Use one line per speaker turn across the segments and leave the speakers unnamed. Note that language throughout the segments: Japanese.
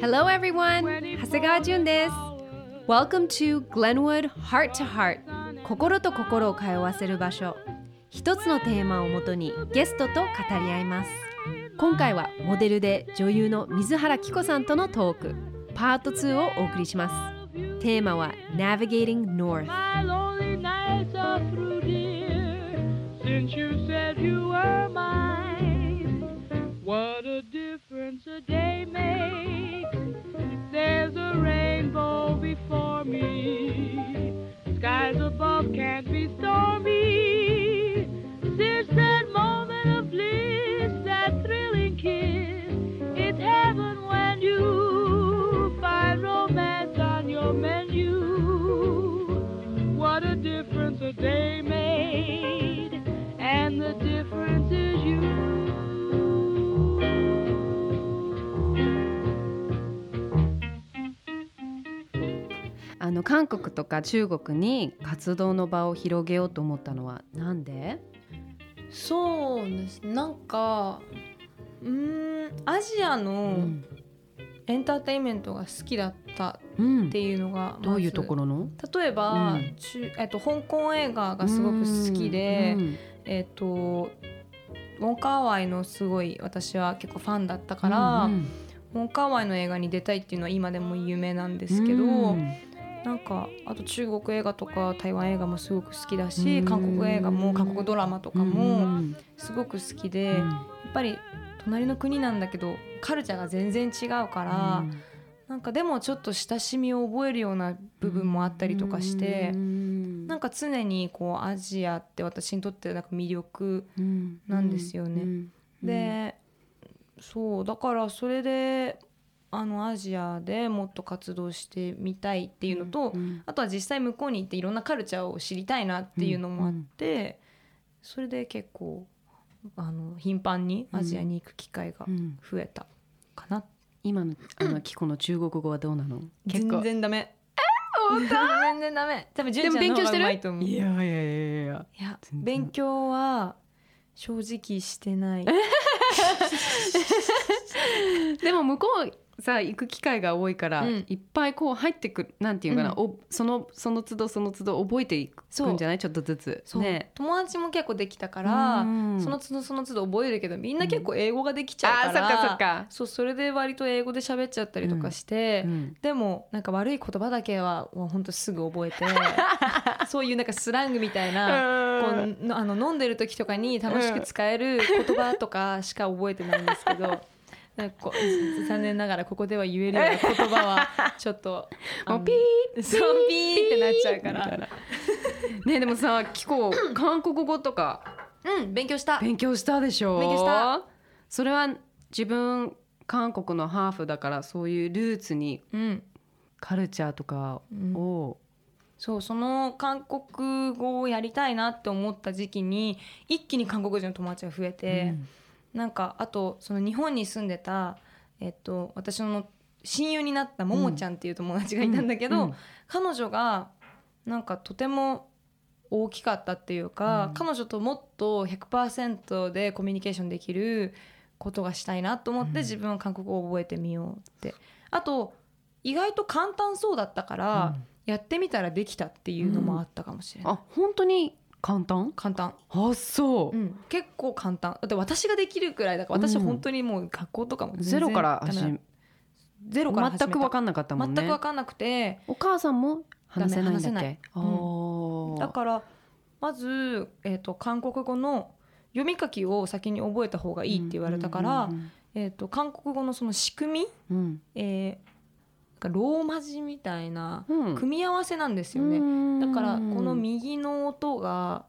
Hello everyone! 長谷川純です。Welcome to Glenwood Heart to Heart. 心と心を通わせる場所。一つのテーマをもとにゲストと語り合います。今回はモデルで女優の水原希子さんとのトーク。パート2をお送りします。テーマは Navigating North.
Through, dear, since you said you were mine. What a difference a day makes. There's a rainbow before me. Skies above can't be stormy. Since that moment of bliss, that thrilling kiss, it's heaven when you find romance on your menu. difference
あの韓国とか中国に活動の場を広げようと思ったのはなんで？
そうです。なんかうんアジアの、エンターテインメントが好きだった
うん。
っていうのがまず。
どういうところの？
例えば、
うん。
中えっと、香港映画がすごく好きで、
うん。
えっとウォンカーワイのすごい私は結構ファンだったから、
うん
ウォンカーワイの映画に出たいっていうのは今でも夢なんですけど、
うん。
なんかあと中国映画とか台湾映画もすごく好きだし、
うん。
韓国映画も韓国ドラマとか
う
も
ん。
すごく好きで、
うん。
やっぱり隣の国なんだけどカルチャーが全然違うから、なんかでもちょっと親しみを覚えるような部分もあったりとかして、
うん。
なんか常にこうアジアって私にとってなんか魅力なんですよね。
うん。
で、そうだからそれであのアジアでもっと活動してみたいっていうのと、
うん。
あとは実際向こうに行っていろんなカルチャーを知りたいなっていうのもあって、それで結構あの頻繁にアジアに行く機会が
うん。
増えたかな、
今のあのキコの中国語はどうなの？結構。
全然ダメ。全然ダメ。多分
で
純ちゃんの方が
も勉強してる？
うまいと思う。
いやいやいやいや
いや。勉強は正直してない。
でも向こうさ行く機会が多いから、
うん。
いっぱいこう入ってくるなんていうかな、
うん。
おそのその都度その都度覚えていく
ん
じゃない？ちょっとずつ。ね。
友達も結構できたから、
うん。
その都度その都度覚えるけどみんな結構英語ができちゃうから、
あーそっかそっか。
そうそれで割と英語で喋っちゃったりとかして、
うん。
でもなんか悪い言葉だけはもうほんとすぐ覚えて そういうなんかスラングみたいな、こうのあの飲んでる時とかに楽しく使える言葉とかしか覚えてないんですけど。なんかこう残念ながらここでは言えるような言葉は ちょっと
もうピー
そうピー。ってなっちゃうから。
ねでもさキコ韓国語とか
うん勉強した。
勉強したでしょ？
勉強した。
それは自分韓国のハーフだからそういうルーツに
うん。
カルチャーとかを、
そうその韓国語をやりたいなって思った時期に一気に韓国人の友達が増えて、なんかあとその日本に住んでた、えっと、私の親友になったももちゃんっていう友達がいたんだけど、
うんうん。
彼女がなんかとても大きかったっていうか、
うん。
彼女ともっと100%でコミュニケーションできることがしたいなと思って、
うん。
自分は韓国語を覚えてみようって。あと意外と簡単そうだったから、やってみたらできたっていうのもあったかもしれない、
あ本当に簡単？
簡単、
あそう、
うん、結構簡単。だって私ができるくらいだから私は本当にもう学校とかも
ゼロから始め
ゼロから
全く分かんなかったもんね。
全く分かんなくて。
お母さんも話せないんだっけ？あー。
だからまず、えー、と韓国語の読み書きを先に覚えた方がいいって言われたから、
うん
えー、と韓国語のその仕組み、
うん。
えーローマ字みたいな組み合わせなんですよね。
うん。
だからこの右の音が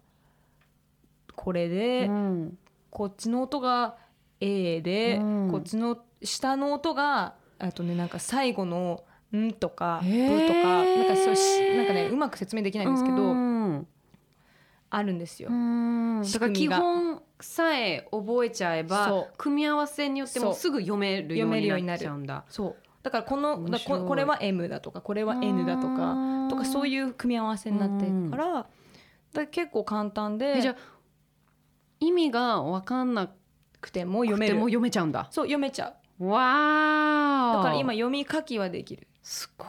これで、
うん。
こっちの音が A で、
うん。
こっちの下の音があとねなんか最後の「ん」とか「ぶ」とかなんかそうしなんかねうまく説明できないんですけど、
うん。
あるんですよ。
うん。だから基本さえ覚えちゃえば組み合わせによってもすぐ読めるようになっちゃうんだ。
そうだからこのここれは M だとかこれは N だとかとかそういう組み合わせになってるから、だから結構簡単で
えじゃあ意味が分かんな
くても読める？
も読めちゃうんだ。
そう読めちゃう。
わー
だから今読み書きはできる。
すごい。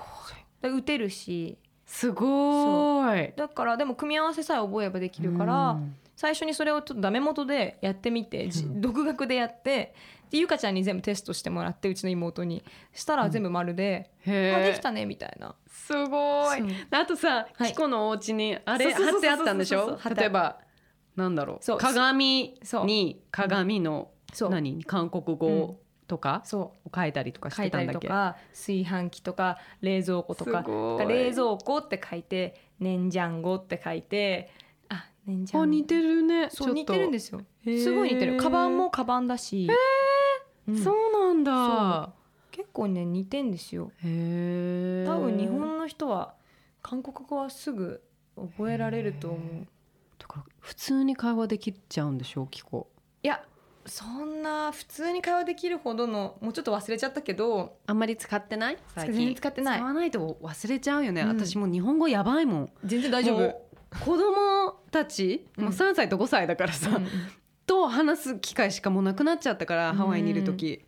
で打てるし。
すごい。
だからでも組み合わせさえ覚えればできるから、最初にそれをちょっとダメ元でやってみて、じ
うん。
独学でやってでゆかちゃんに全部テストしてもらってうちの妹にしたら全部丸で、
へえ
あできたねみたいな。
すごい。あとさ、
はい。
キコのお家にあれ貼ってあったんでしょ？例えばなんだろ
そう。
う。鏡に鏡の何？韓国語とか？
そ
を書いたりとかしてたんだっけ
りとか炊飯器とか冷蔵庫とか。冷蔵庫って書いて年ジャンゴって書いてあ
似てるね。
そう似てるんですすよ。
へー。
すごい似てる。カバンもカバンだし、うん。
そうなんだ。
結構ね似てんですよ。
へえ
多分日本の人は韓国語はすぐ覚えられると思う。
だから普通に会話できちゃうんでしょキコ
いやそんな普通に会話できるほどのもうちょっと忘れちゃったけど
あんまり使ってない？
全然使ってない。
使わないと忘れちゃうよね、
うん。
私もう日本語やばいもん。
全然大丈夫
子供たち、
うん。
もう3歳と5歳だからさ、
うん。
と話す機会しかもうなくなっちゃったから、
うん。
ハワイにいる時。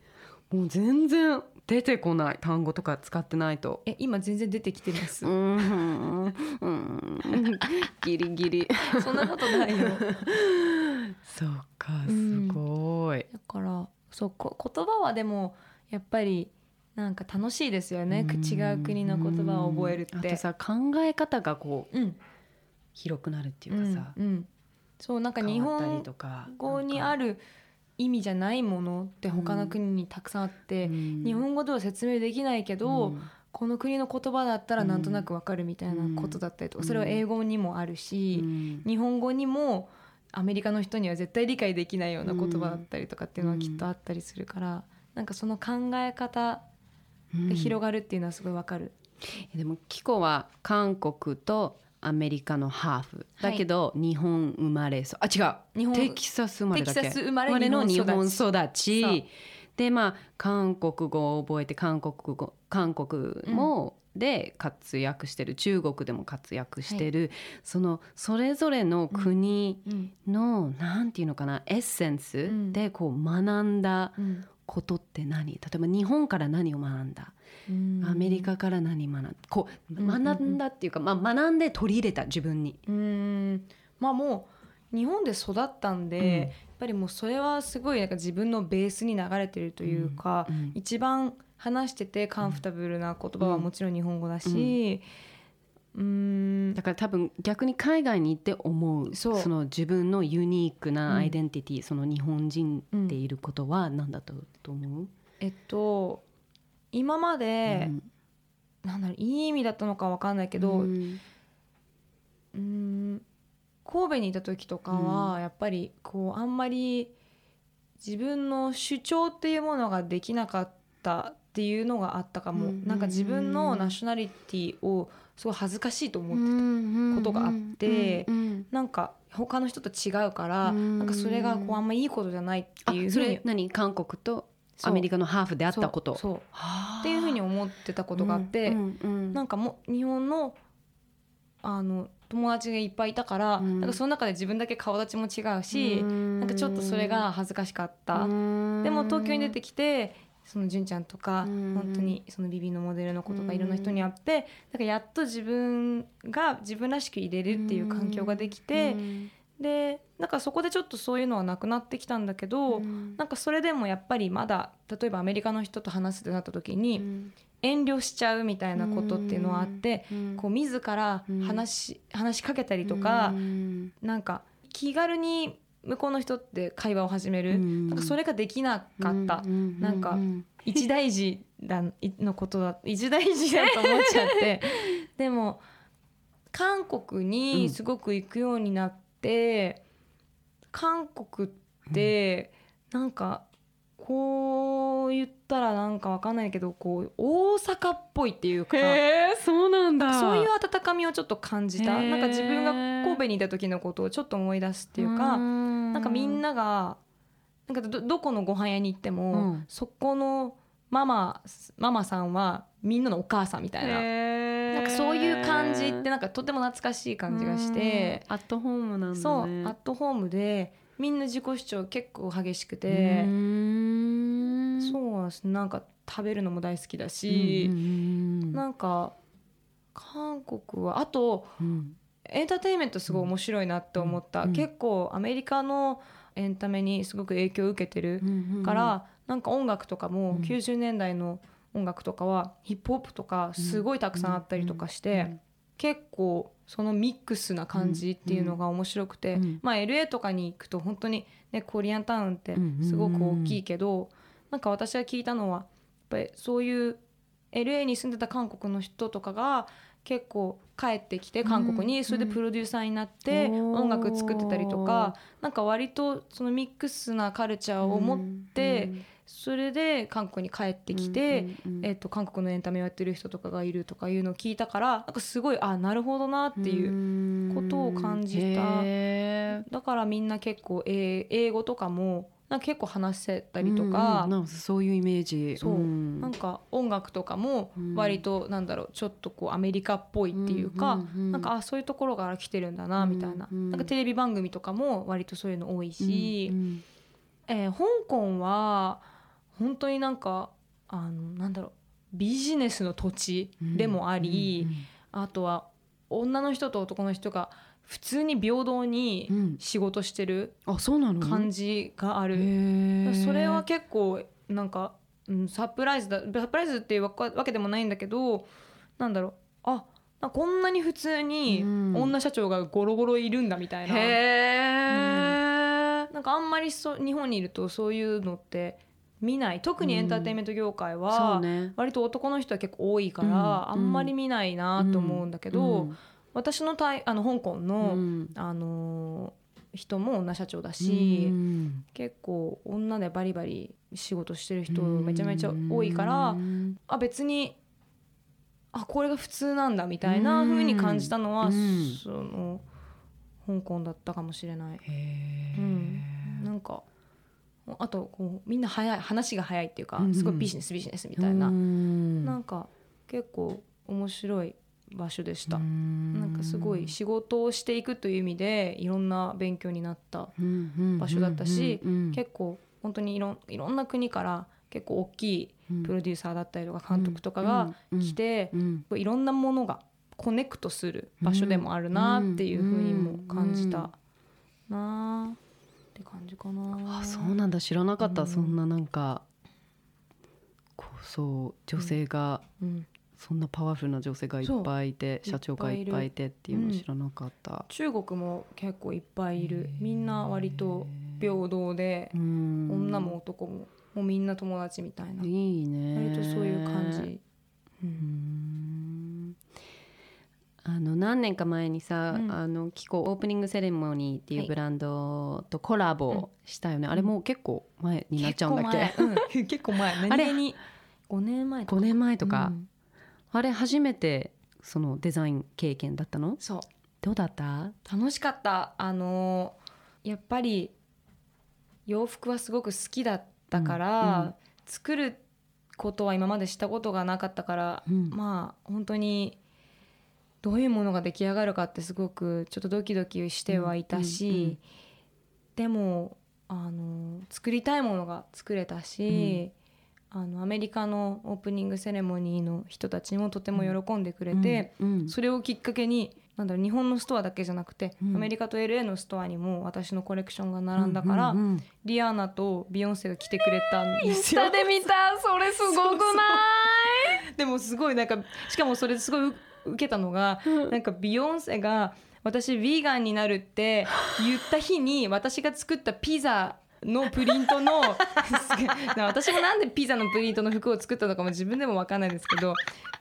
もう全然出てこない単語とか使ってないと。
え今全然出てきてます、
うんうんうん。ギリギリ。
そんなことないよ。
そうか
うん。
すごい、
だからそうこ言葉はでもやっぱりなんか楽しいですよね。
うん。
違う国の言葉を覚えるって。
あとさ考え方がこう
うん
広くなるっていうかさ、
うんうん。そうなんか日本語にある意味じゃないものって他の国にたくさんあって、日
日
本語では説明できないけど、この国の言葉だったらなんとなくわかるみたいなことだったりとか、
うん。
それは英語にもあるし、日本語にもアメリカの人には絶対理解できないような言葉だったりとかっていうのはきっとあったりするから、なんかその考え方が広がるっていうのはすごいわかる。
でもキコは韓国とアメリカのハーフ。だけど、日本生まれそうあ違う。
日本
テキサス生まれだっけ。
テキサス生まれ
の日
日本
本
育
育ち。
そう。
でまあ韓国語を覚えて韓国語韓国もで活躍してる、中国でも活躍してる、そのそれぞれの国
うん。
の、なんていうのかなエッセンス
ん。
でこう学んだ
うん
ことって何？例えば日本から何を学んだ？アメリカから何学んだ？こう
うんうんうん。
学んだっていうか、まあ、学んで取り入れた自分に。
うん。まあもう日本で育ったんで、
うん。
やっぱりもうそれはすごいなんか自分のベースに流れてるというか、
うん
一番話しててカンフタブルな言葉はもちろん日本語だし、うん
だから多分逆に海外に行って思う
そう。
の自分のユニークなアイデンティティ、その日本人でいることは何だとと思う、
えっと今まで、
うん。
なんだろういい意味だったのかわかんないけど、
う
うんん神戸にいた時とかはやっぱりこうあんまり自分の主張っていうものができなかったっていうのがあったかも、
うん。
なんか自分のナショナリティをすごい恥ずかしいと思ってた、ことがあってなんか他の人と違うから、
うん
なんかそれがこうあんまいいことじゃないっていうふうに
れ何？韓国とアメリカのハーフであったこと？
そうっていうふうに思ってたことがあって、
うんうん
なんかもう日本のあの友達がいっぱいいたから、
うん。
なんかその中で自分だけ顔立ちも違うし、なんかちょっとそれが恥ずかしかった、でも東京に出てきてその純ちゃんとか、
うん
本当にそのビビのモデルの子とかいろんな人に会って、なんかやっと自分が自分らしく入れるっていう環境ができて、でなんかそこでちょっとそういうのはなくなってきたんだけど、なんかそれでもやっぱりまだ例えばアメリカの人と話すってなった時に、遠慮しちゃうみたいなことっていうのはあって、こう自ら話し,、話しかけたりとか、なんか気軽に向こうの人って会話を始める、なんかそれができなかった、なんか一大事だのことだ 一大事だと思っちゃって。でも韓国にすごく行くようになって、韓国ってなんかこう言ったらなんかわかんないけどこう大阪っぽいっていうか。
へえそうなんだ。
そういう温かみをちょっと感じた。なんか自分が神戸にいた時のことをちょっと思い出すっていうか
な
なんかみんながなんかどどこのご飯屋に行っても、
うん。
そこのママママさんはみんなのお母さんみたいな。なんかそういう感じってなんかとても懐かしい感じがして、
アットホームなんだね。
そうアットホームでみんな自己主張結構激しく
う
て、
ーん
そうなんか食べるのも大好きだし、
うんうん
なんか韓国はあと
うん。
エンターテインメントすごい面白いなって思った、
うん
結構アメリカのエンタメにすごく影響を受けてる
うん
から、なんか音楽とかも
うん。
90年代の音楽とかはヒップホップとかすごいたくさんあったりとかして、結構そのミックスな感じっていうのが面白くて、
うん
まあ LA とかに行くと本当にねコリアンタウンってすごく大きいけど、なんか私が聞いたのはやっぱりそういう LA に住んでた韓国の人とかが結構帰ってきて韓国にそれでプロデューサーになって
うん
音楽作ってたりとかなんか割とそのミックスなカルチャーを持ってそれで韓国に帰ってきて、えっと、韓国のエンタメをやってる人とかがいるとかいうのを聞いたからなんかすごいあなるほどなっていう
う
ことを感じた。だからみんな結構英英語とかもなんか結構話せたりとか。
うんうん、そういうイメージ。
そう。ん。なんか音楽とかも割となんだろうちょっとこうアメリカっぽいっていうか、なんかあそういうところから来てるんだなみたいな,、
うん。うん
なんかテレビ番組とかも割とそういうの多いし、
うん
えー香港は本当になんかあのなんだろうビジネスの土地でもあり、あとは女の人と男の人が普通に平等に
うん。
仕事してる感じがある、
へー。
それは結構なんか、うん、サプライズだ。サプライズっていうわけでもないんだけどなんだろう。ああこんなに普通に
うん。
女社長がゴロゴロいるんだみたいな、
へえ
なんかあんまりそ日本にいるとそういうのって見ない。特にエンターテインメント業界は、割と男の人は結構多いから、
うん。
あんまり見ないなと思うんだけど、
うん
私のタイあの香港の、
うん。
あの人も女社長だし、
うん。
結構女でバリバリ仕事してる人めちゃめちゃ多いから、
うん
あ別にあこれが普通なんだみたいな風に感じたのは、
うん。
その香港だったかもしれない。うん。なんかあとこうみんな早い話が早いっていうか、すごいビジネスビジネスみたいな、
うん。
なんか結構面白い場所でした、
うん。
なんかすごい仕事をしていくという意味でいろんな勉強になった、
場
場所だったし
うん
結構本当にいろんいろんな国から結構大きいプロデューサーだったりとか監督とかが来て、
うん
いろんなものがコネクトする場所でもあるなっていうふうにも感じたなあって感じかな。
あそうなんだ。知らなかった、
うん。
そんななんかこうそう女性が、
うん
そんなパワフルな女性がいっぱいいて社長がいっぱいいてっていうの知らなかった、
中国も結構いっぱいいる。みんな割と平等で
うん。
女も男ももうみんな友達みたいな。い
いね。
割とそういう感じ、う
うん。んあの何年か前にさ、
うん。
あのキコオープニングセレモニーってい
はい。
うブランドとコラボしたよね、あれもう結構前になっちゃうんだっけ、
結構前、うん、結構前。
あれ？
に5年前と
5
か
年前とか、
うん
あれ初めてそのデザイン経験だったの？
そう。
どうだった？
楽しかった。あのーやっぱり洋服はすごく好きだったから、
うんうん。
作ることは今までしたことがなかったから、
うん。
まあ本当にどういうものが出来上がるかってすごくちょっとドキドキしてはいたし、でもあの作りたいものが作れたし、あのアメリカのオープニングセレモニーの人たちもとても喜んでくれて、
うんうん。
それをきっかけになんだろう日本のストアだけじゃなくて、
うん。
アメリカと LA のストアにも私のコレクションが並んだから、
うんうんうん。
リアーナとビヨンセが来てくれたんですよ。
で見たそれすごくない？
でもすごいなんかしかもそれすごい受けたのが、なんかビヨンセが私ヴィーガンになるって言った日に私が作ったピザのプリントの 私もなんでピザのプリントの服を作ったのかも自分でも分かんないんですけど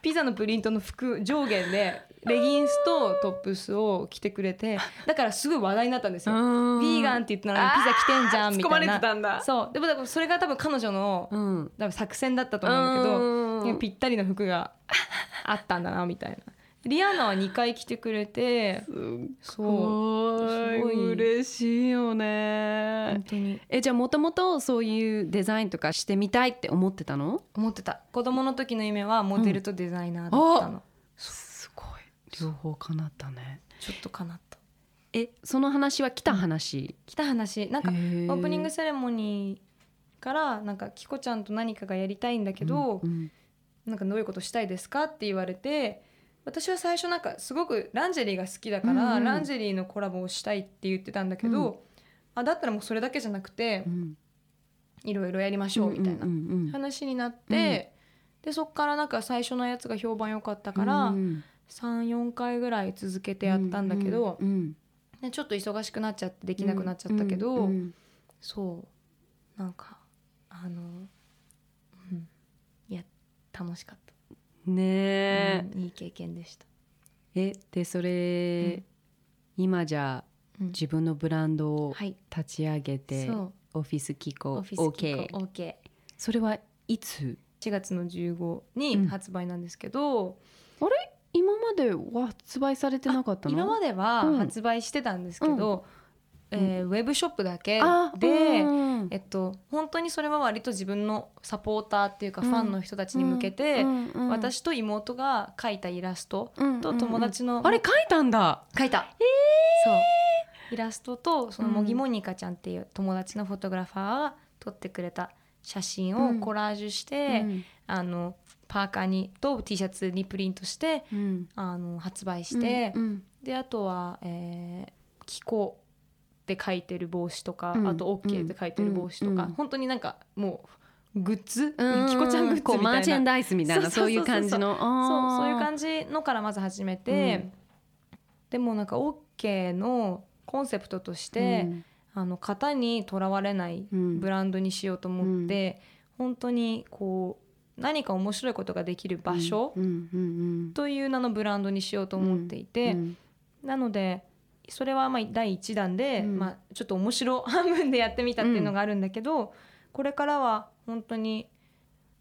ピザのプリントの服上下でレギンスとトップスを着てくれてだからすごい話題になったんですよ。
ヴ
ーガンって言ったのにピザ着てんじゃんみたいな。
たんだ
そうでもだからそれが多分彼女の
うん
多分作戦だったと思うんだけど、ぴったりの服があったんだなみたいな。リアーナは2回来てくれてそうすごい
嬉しいよね。
本当に。
えじゃあもともとそういうデザインとかしてみたいって思ってたの？
思ってた。子供の時の夢はモデルとデザイナーだったの、
す両方叶ったね。
ちょっとかなった。
えその話は来た話、
来た話。なんかオ
へー。
ープニングセレモニーからなんかキコちゃんと何かがやりたいんだけど、
うん。
なんかどういうことしたいですか？って言われて私は最初なんかすごくランジェリーが好きだから、ランジェリーのコラボをしたいって言ってたんだけど、
うん。
あだったらもうそれだけじゃなくて
うん。
いろいろやりましょうみたいな話になって、でそっからなんか最初のやつが評判良かったから、
うん
34回ぐらい続けてやったんだけど、でちょっと忙しくなっちゃってできなくなっちゃったけど、そう。なんかあの、うん、いや楽しかった。
ねえ、
うんいい経験でした。
えでそれ、今じゃあ
うん。
自分のブランドを
はい。
立ち上げて、
そう。
オフィス機構 OK
OK。
それはいつ
？4月の15
うん。
に発売なんですけど、
今までは発売されてなかったの？
今までは
うん。
発売してたんですけど、えーウェブショップだけ
あ
で、
うん。
えっと本当にそれは割と自分のサポーターっていうかファンの人たちに向けて、
うんうん
私と妹が描いたイラストと
うんうん。
友達の、
あれ書いたんだ。
描いた、そう。イラストとその
うん
茂木モニカちゃんっていう友達のフォトグラファーが撮ってくれた写真
うん。
をコラージュして、
うん。
あのパーカーにと T シャツにプリントして
うん。
あの発売して、
うん。
であとは、えー「気候」って書いてる帽子とか、
うん
あと「OK」って書いてる帽子とか、
うん。
本当になんかもうグッズ、
うん
キコちゃんグッズみたいな。
マーチェンダイスみたいな
そ
そういう感じの。
そうそういう
じ
感じのからまず始めて、でもなんか OK のコンセプトとして、あの型にとらわれない
うん。
ブランドにしようと思って、本当にこう何か面白いことができる場所という名のブランドにしようと思っていて、
うん。
なのでそれはまあ第1弾で、
うん。
まあ、ちょっと面白半分でやってみたっていうのがあるんだけど、これからは本当に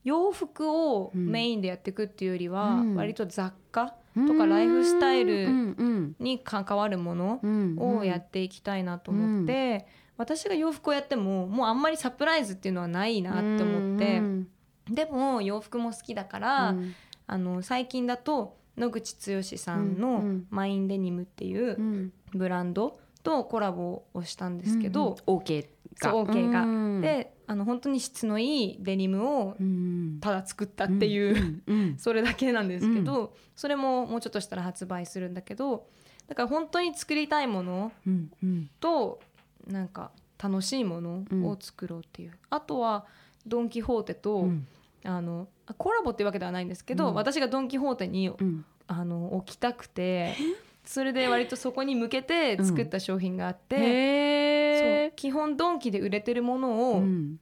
洋服をメインでやっていくっていうよりは、
うん。
割と雑貨
うん
とかライフスタイル
うん。うん。
に関わるもの
うん。うん。
をやっていきたいなと思って、私が洋服をやってももうあんまりサプライズっていうのはないなって思って、
うん。
でも洋服も好きだから、
うん。
あの最近だと野口剛さん
うん。う
の
ん。
マインデニムっていううんブランドとコラボをしたんですけど、
うんうん。OK が。
OK が。
うん。
であの本当に質のいいデニムを
うん。
ただ作ったっていう、
うんうん
それだけなんですけど、それももうちょっとしたら発売するんだけどだから本当に作りたいものとなんか楽しいものを作ろうっていう、あとはドン・キホーテと、
うん。
あのコラボっていうわけではないんですけど、
うん。
私がドン・キホーテに
うん。
あの置きたくてそれで割とそこに向けて作った商品があって、そう
へ
基本ドンキで売れてるもの
ー
を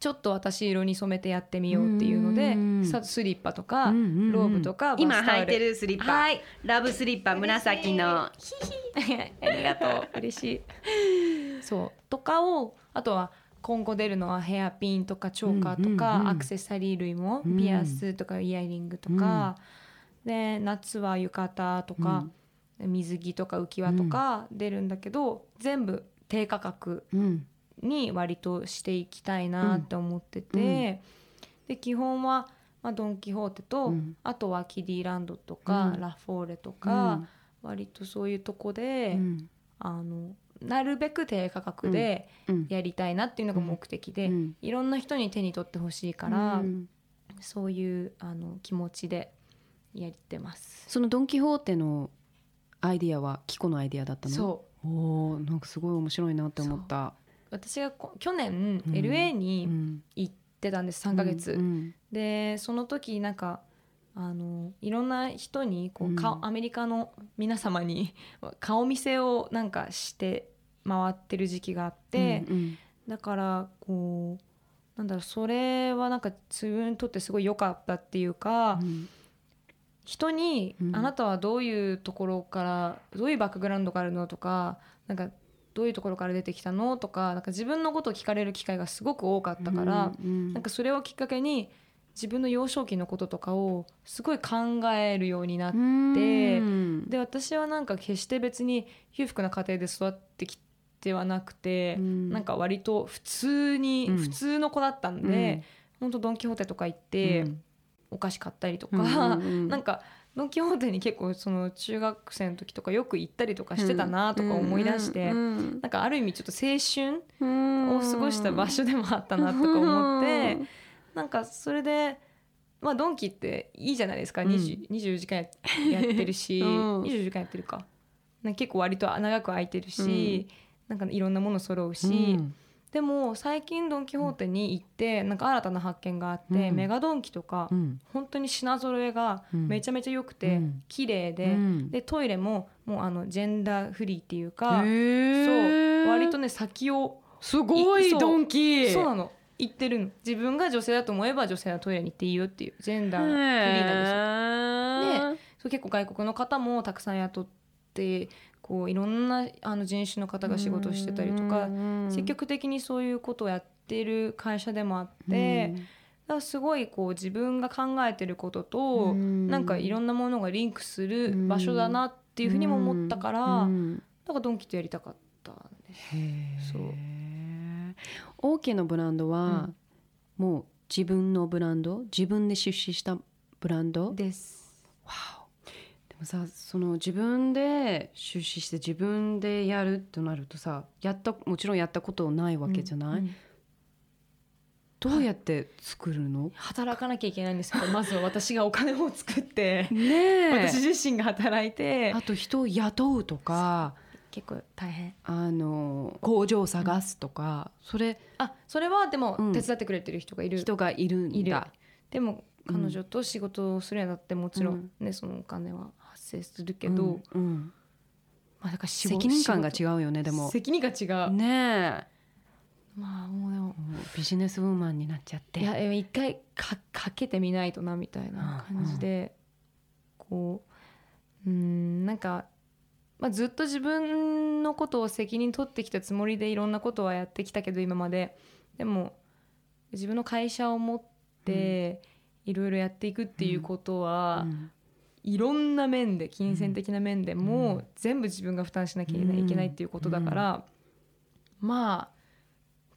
ちょっと私色に染めてやってみようっていうので、スリッパとか、ローブとか
今
バスタオル。
履いてるスリッパ。
はい。
ラブスリッパ紫の。
ありがとう。嬉しい。そう。とかをあとは今後出るのはヘアピンとかチョーカーとか、
うんうんうん
アクセサリー類も、
うん。
ピアスとかイヤリングとか、で夏は浴衣とか、水着とか浮き輪とか出るんだけど、全部低価格
うん。
に割としていきたいなって思ってて、で基本は、まあ、ドン・キホーテと、
うん。
あとはキディランドとか、
うん。
ラフォーレとか、割とそういうとこで、
うん。
あのなるべく低価格で
うん。
やりたいなっていうのが目的で、
うん。
いろんな人に手に取ってほしいから、
うん。
そういうあの気持ちでやってます。
そのドン・キホーテのアイディアはキコのアイディアだったの？
そう。
おーなんかすごい面白いなって思った。
私がこ去年
うん。
LA
う
に
ん。
行ってたんです、3ヶ月、
うん
でその時なんかあのいろんな人にこう、
うん。
顔アメリカの皆様に 顔見せをなんかして回ってる時期があって、
うん。
だからこうなんだろうそれはなんか自分にとってすごい良かったっていうか、
うん
人に、
うん。
あなたはどういうところからどういうバックグラウンドがあるのとかなんかどういうところから出てきたの？とかなんか自分のことを聞かれる機会がすごく多かったから、
うん
なんかそれをきっかけに自分の幼少期のこととかをすごい考えるようになって、
うん。
で私はなんか決して別に裕福な家庭で育ってきてはなくて、
うん。
なんか割と普通に、
うん。
普通の子だったんで、ほんとドン・キホーテとか行って、お菓子買ったりとか、
うんうんうん。
なんかドン・キホーテに結構その中学生の時とかよく行ったりとかしてたなとか思い出して、
うん
なんかある意味ちょっと青春
うん
を過ごした場所でもあったなとか思って、なんかそれで、まあ、ドンキっていいじゃないですか、
うん。
20 24時間ややってるし、
うん。
24時間やってるか。結構割と長く空いてるし、なんかいろんなもの揃うし、
うん
でも最近ドン・キホーテに行ってなんか新たな発見があって、
うん。
メガドンキとか、
うん。
本当に品揃えがめちゃめちゃ良くて、
うん。
綺麗で、
うん。
でトイレももうあのジェンダーフリーっていうか、そう割とね先を
すごいドンキ。
そうなの。言ってるの。自分が女性だと思えば女性はトイレに行っていいよっていうジェンダーフリーなんですよ。そう結構外国の方もたくさん雇ってこういろんなあの人種の方が仕事をしてたりとか積極的にそういうことをやってる会社でもあって、だすごいこう自分が考えてることと、なんかいろんなものがリンクする場所だなっていうふうにも思ったから、だからドンキとやりたかったんです。そう。
大きなブランドは、もう自分のブランド自分で出資したブランド？
です。
でもさその自分で出資して自分でやるとなるとさやったもちろんやったことないわけじゃない、
うん
どうやって作るの、
働かなきゃいけないんですけどまずは私がお金を作って
ね
私自身が働いて
あと人を雇うとか
結構大変。
あの工場を探すとか、それ
あそれはでも
うん。
手伝ってくれてる人がいる、
人がいるんだ。
でも
うん。
彼女と仕事をするにあたってもちろんね、そのお金は。発生するけど、
うんうん。
まあだから
責任感が
仕
違うよねでも。
事責任が違う、
ねえ。
まあもうでも。
もうビジネスウーマンになっちゃって。
いやえ一回かかけてみないとなみたいな感じで、こううんなんか、まあ、ずっと自分のことを責任取ってきたつもりでいろんなことはやってきたけど今まで。でも自分の会社を持っていろいろやっていくっていうことは、
うん
いろんな面で金銭的な面でも、
うん。
全部自分が負担しなきゃいけない,、っていうことだから、まあ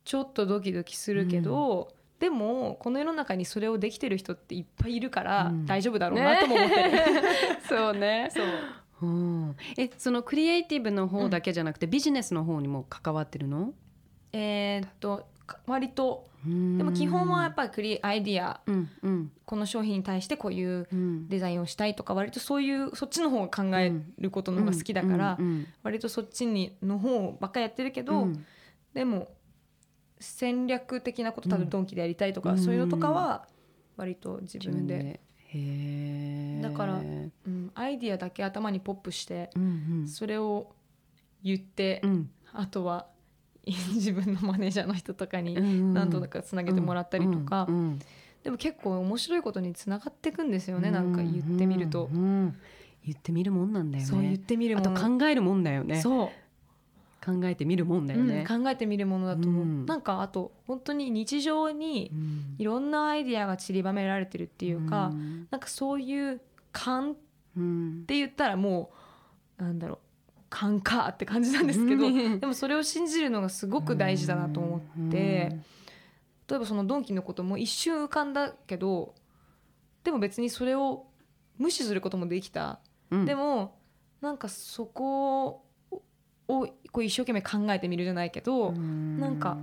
ちょっとドキドキするけど、でもこの世の中にそれをできてる人っていっぱいいるから
うん。
大丈夫だろうなとも思ってる。
そうね。
そう。
うん。えそのクリエイティブの方だけじゃなくて、ビジネスの方にも関わってるの？
えーっとか割と
で
でも基本はやっぱりクリアイディア
うんうん。
この商品に対してこういう
うん。
デザインをしたいとか割とそういうそっちの方が考えることの方が好きだから、
うんうん
割とそっちにの方ばっかりやってるけど、
うん。
でも戦略的なこと多
うん
分ドンキでやりたいとか、
うん。
そういうのとかは割と自
自分
分でだからうん、アイディアだけ頭にポップして
うん
それを言って、
うんうん。
あとは 自分のマネージャーの人とかに
うん
何とかつなげてもらったりとか、
うんうん
でも結構面白いことにつながっていくんですよね、なんか言ってみると、
うん。うん言ってみるもんなんだよね。
そう言ってみる
あと考えるもんだよね。
そう。
考えてみるもんだよね、
うん考えてみるものだと思う、
うん。
なんかあと本当に日常に
うん。
いろんなアイディアが散りばめられてるっていうか、
ん。
なんかそういう勘っ
うん。
て言ったらもうなんだろう勘かって感じなんですけど、
うん。
でもそれを信じるのがすごく大事だなと思って、例えばそのドンキのことも一瞬浮かんだけどでも別にそれを無視することもできた、
うん。
でもなんかそこををこう一生懸命考えてみるじゃないけど、
うん。
なんか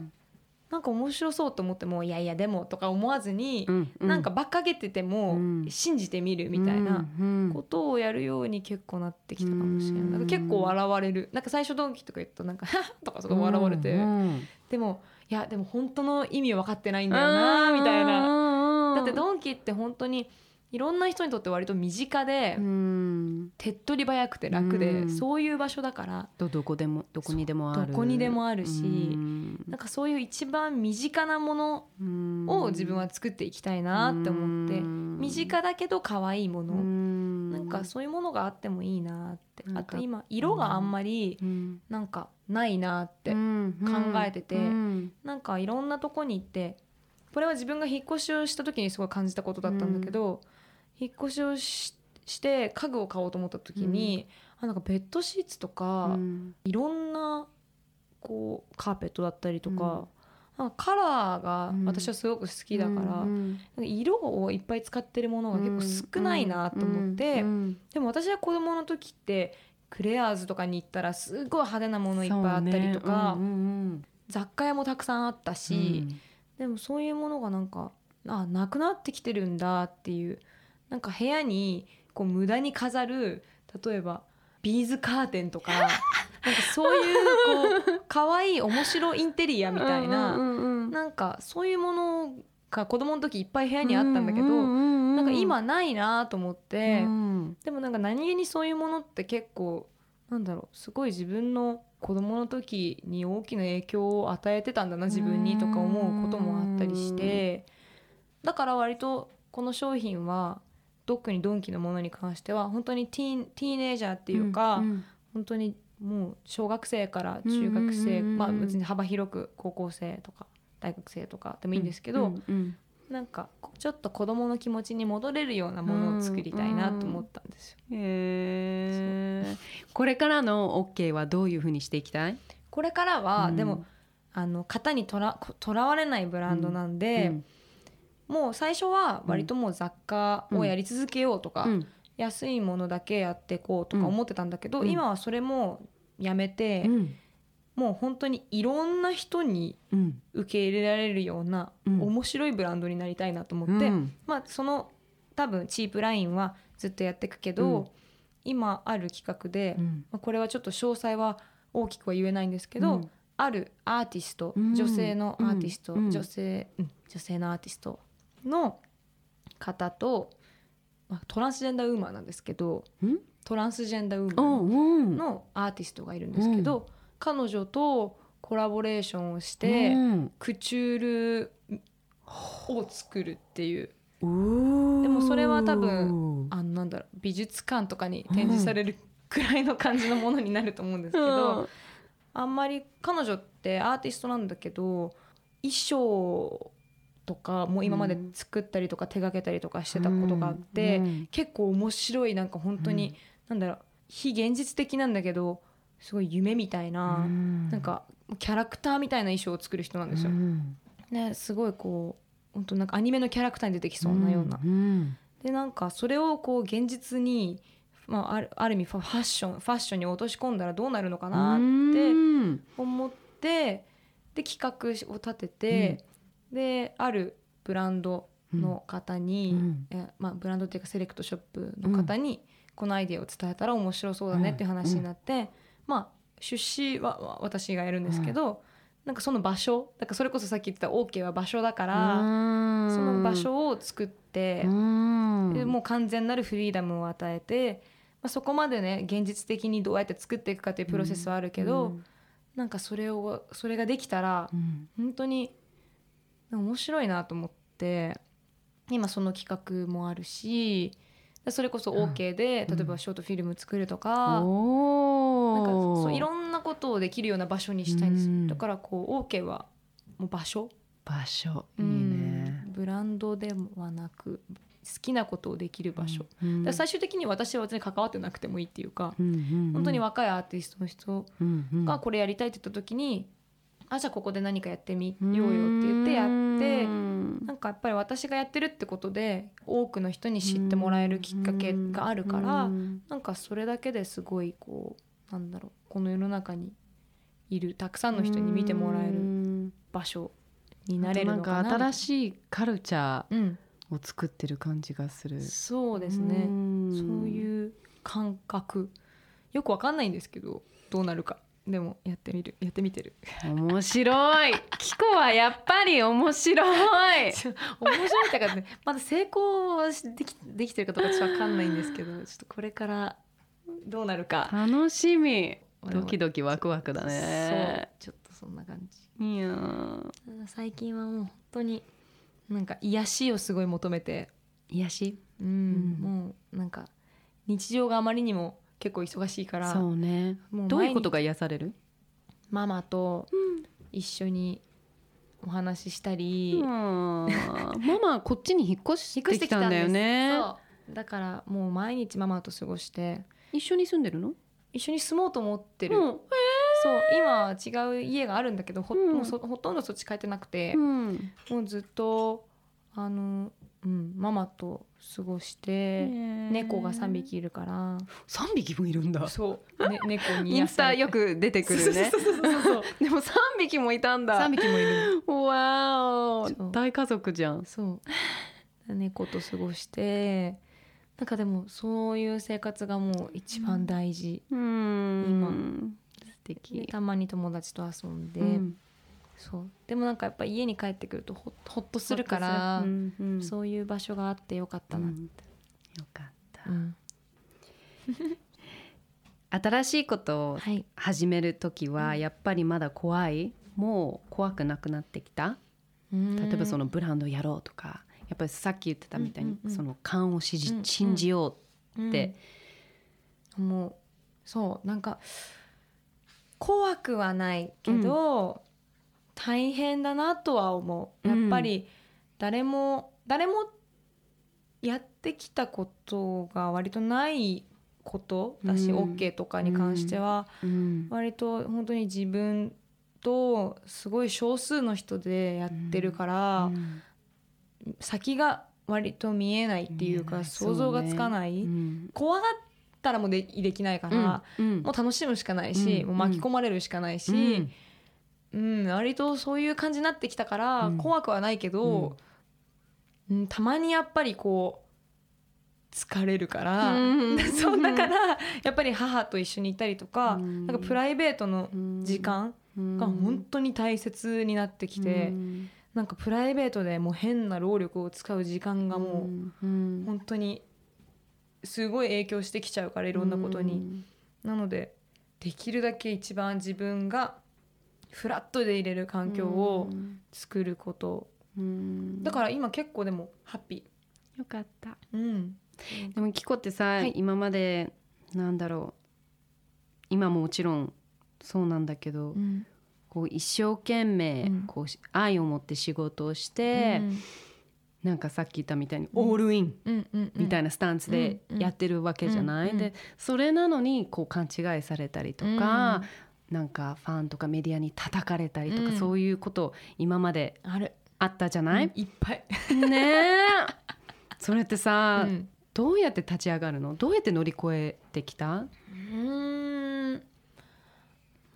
なんか面白そうと思ってもいやいやでもとか思わずに、
うんうん。
なんか馬鹿げてても
うん。
信じてみるみたいな
うん
ことをやるように結構なってきたかもしれない。なんか結構笑われる。なんか最初ドンキとか言ったらなんか とかすごい笑われて、
うん
でもいやでも本当の意味分かってないんだよなみたいな。
な
だってドンキって本当にいろんな人にとって割と身近で、
うん。
手っ取り早くて楽で、
うん。
そういう場所だから
どどこでもどこにでもある。
どこにでもあるし
うん。
なんかそういう一番身近なもの
うん。
を自分は作っていきたいなって思って、
うん。
身近だけど可愛いもの、
うん。
なんかそういうものがあってもいいなってあと今色があんまり
うん。
なんかないなって、
うん。
考えてて
うん。
なんかいろんなとこに行ってこれは自分が引っ越しをした時にすごい感じたことだったんだけど、引っ越しをしして家具を買おうと思った時に、あなんかベッドシーツとか、
うん。
いろんなこうカーペットだったりとか、なんかカラーが
うん。
私はすごく好きだから、
うん
なんか色をいっぱい使ってるものが結構少ないなと思って、
うん
でも私は子供の時ってクレアーズとかに行ったらすごい派手なものいっぱいあったりとか、
そうね。うん
雑貨屋もたくさんあった
うん。
し、でもそういうものがなんかあなくなってきてるんだっていうなんか部屋にこう無駄に飾る例えばビーズカーテンとかなんかそういうこう可愛い面白インテリアみたいな、
うんうんうん
なんかそういうものが子供の時いっぱい部屋にあったんだけど、
な
なんか今ないなと思って、
うん。
でもなんか何気にそういうものって結構なんだろうすごい自分の子供の時に大きな影響を与えてたんだな自分にとか思うこともあったりしてだから割とこの商品は特にドンキのものに関しては本当にティーンティーネイジャーっていうか、
ん
本当にもう小学生から中学生、
うんうんうんうん。
まあ別に幅広く高校生とか大学生とかでもいいんですけど、
うんうん
なんかちょっと子供の気持ちに戻れるようなものを作りたいなと思ったんですよ。
へー。これからの OK はどういうふうにしていきたい？
これからは、
うん。
でもあの型にとらとらわれないブランドなんで、
うん
もう最初は割ともう雑貨をやり続けようとか、
うん。
安いものだけやっていこうとか思ってたんだけど、
うん。
今はそれもやめて、
うん。
もう本当にいろんな人に
うん。
受け入れられるような
うん。
面白いブランドになりたいなと思って、
うん。
まあその多分チープラインはずっとやっていくけど、
うん。
今ある企画で、
うん。
まあ、これはちょっと詳細は大きくは言えないんですけど、
うん。
あるアーティスト、
うん。
女性のアーティスト、
うん。
女性、うん女性のアーティストの方と、まあ、トランスジェンダーウーマンなんですけど
ん？
トランスジェンダーウー
お
マン
ううん。
のアーティストがいるんですけど、彼女とコラボレーションをして、
うん。
クチュールを作るっていう。でもそれは多分あのなんだろう美術館とかに展示されるくらいの感じのものになると思うんですけど、あんまり彼女ってアーティストなんだけど衣装とかも今まで作ったりとか手がけたりとかしてたことがあって、
うん
結構面白いなんか本当に、なんだろう非現実的なんだけどすごい夢みたいな、なんかキャラクターみたいな衣装を作る人なんですよ。
うん。
ね、すごいこう本当なんかアニメのキャラクターに出てきそうなような。
ん。
でなんかそれをこう現実に、まあ、あるある意味ファッションファッションに落とし込んだらどうなるのかなって
うん。
思ってで企画を立てて、であるブランドの方に、
うん。
えまあ、ブランドっていうかセレクトショップの方にこのアイデアを伝えたら面白そうだねっていう話になって、まあ出資はは私がやるんですけど、なんかその場所だからそれこそさっき言ってた OK は場所だから、
うん。
その場所を作って。
うん。
でもう完全なるフリーダムを与えて、まあ、そこまでね現実的にどうやって作っていくかというプロセスはあるけど、なんかそれをそれができたら
うん。
本当に面白いなと思って今その企画もあるしそれこそ OK で、
うん。
例えばショートフィルム作るとか,、
お
なんか
ー
そういろんなことをできるような場所にしたいんですよ、
うん。
だからこう OK はもう場所。
場所。いい
うん
ね。
ブランドではなく好きなことをできる場所、
うん。
最終的に私は別に関わってなくてもいいっていうか、
うんうん。
本当に若いアーティストの人
うんうん。
がこれやりたいって言った時に、あじゃあここで何かやってみようよって言ってやって
うん。
なんかやっぱり私がやってるってことで多くの人に知ってもらえるきっかけがあるから、
うん。
なんかそれだけですごいこうなんだろうこの世の中にいるたくさんの人に見てもらえ
う
る
ん。
場所になれるのかな。
新しいカルチャ
うん、
ーを作ってる感じがする。
そうですね、そう
う
いう感覚。よくわかんないんですけどどうなるかでもやってみるやってみてる。
面白い。キコはやっぱり面白い。
面白いってかねまだ成功できできてるかどうかちょっとわかんないんですけどちょっとこれからどうなるか。
楽しみ。ドキドキワクワクだね。
そうちょっとそんな感じ。
いやー。
最近はもう本当になんか癒しをすごい求めて。
癒し？
うん、
うん
もうなんか日常があまりにも結構忙しいから
そうね。
もう
どういうことが癒される？
ママと一緒にお話ししたり、
ママこっちに引っ越し
てて
きたんだよね。
だからもう毎日ママと過ごして
一緒に住んでるの？
一緒に住もうと思ってる、
うん。
そう今は違う家があるんだけどほ,、
うん。
もうそほとんどそっち帰ってなくて、
うん。
もうずっとあの、うん、ママと過ごして、猫が3匹いるから。
3匹もいるんだ。
そう、ね、猫に
インスタよく出てくるね。でも3匹もいたんだ。
3匹もいる。
わ
そう。
ー大家族じゃん。
そう。猫と過ごしてなんかでもそういう生活がもう一番大事、
うん。
今。
素
で
敵
たまに友達と遊んで、
うん
そう。でもなんかやっぱ家に帰ってくるとほほっとするから、
うんうん。
そういう場所があってよかったな、
うんよかった。
うん。
新しいことを
はい。
始める時はやっぱりまだ怖いもう怖くなくなってきた。例えばそ
の
のブランドやろうとかやっぱりさっき言ってたみたいに
うんうんうん。
その勘を信じ
うんうん。
信じよって。
もうそう。なんか怖くはないけど、大変だなとは思う。やっぱり誰も、誰もやってきたことが割とないことだし、
うん。
OK とかに関しては、
うん。
割と本当に自分とすごい少数の人でやってるから、
うん。
先が割と見えないっていうか想像がつかない、
うん。
怖がったらもうでできないから、
うん。
もう楽しむしかないし、
うん。
もう巻き込まれるしかないし、うん割とそういう感じになってきたから、
うん。
怖くはないけど、うん。たまにやっぱりこう疲れるから、
うん。
そうだからやっぱり母と一緒にいたりとか,、
うん。
なんかプライベートの
うん。
時間が本当に大切になってきて、
うん。
なんかプライベートでもう変な労力を使う時間がもう
うん。
本当にすごい影響してきちゃうからいろんなことに。なのでできるだけ一番自分がフラットでいれる環境を作ること、
うん。
だから今結構でもハッピ
よかった。
ー、うん、
でもキコってさ、
はい。
今までなんだろう。今ももちろんそうなんだけど、こう一生懸命、
うん。
こうし愛を持って仕事をして、なんかさっき言ったみたいにオールイン
うんうん
みたいなスタンスで
うんうん。
やってるわけじゃない、
うん
でそれなのにこう勘違いされたりとか、なんかファンとかメディアに叩かれたりとか、
うん。
そういうこと今まで
ある
あったじゃない、
うんいっぱい、
ねえ。それってさ、
うん。
どうやって立ち上がるの？どうやって乗り越えてきた？
うん。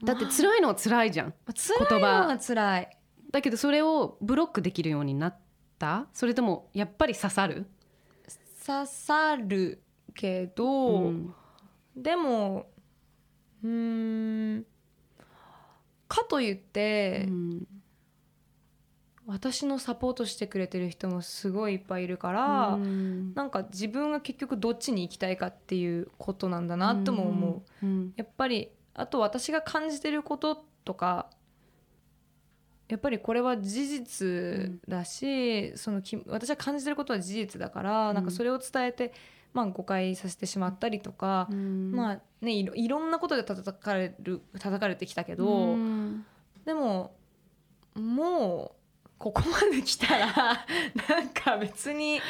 だって辛いのは辛いじゃん。
辛いのは辛い。
だけどそれをブロックできるようになった？それともやっぱり刺さる、
刺さるけど、
うん。
でもうーんかといって、
うん。
私のサポートしてくれてる人もすごいいっぱいいるから、
うん。
なんか自分が結局どっちに行きたいかっていうことなんだなとも思う、
うん
やっぱりあと私が感じてることとかやっぱりこれは事実だし、そのき私が感じてることは事実だから、
うん。
なんかそれを伝えて、まあ、誤解させてしまったりとか、
うん。
まあねいろいろんなことで叩かれる叩かれてきたけど、
うん。
でももうここまで来たら なんか別に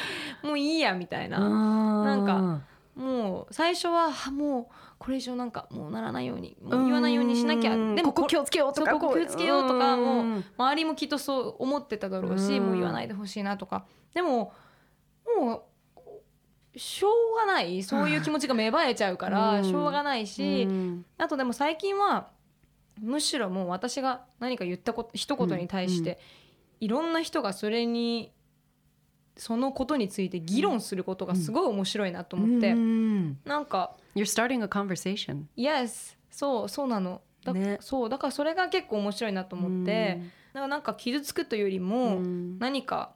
もういいやみたいな、なんかもう最初はあもうこれ以上なんかもうならないようにもう言わないようにしなきゃ。
うん。
でも
ここ気をつけようとか。
ここ気をつけようとかもう
うん
周りもきっとそう思ってただろうし、
うん
もう言わないでほしいなとか。でももうしょうがないそういう気持ちが芽生えちゃうから、
うん。
しょうがないし、
うん。
あとでも最近はむしろもう私が何か言ったこと一言に対して、いろんな人がそれにそのことについて議論することがすごい面白いなと思って、
うん。
なんか
You're starting a conversation.
Yes. そうそうなの。だ,、
ね。
そうだからそれが結構面白いなと思って、だからなんか傷つくというよりも、
うん。
何か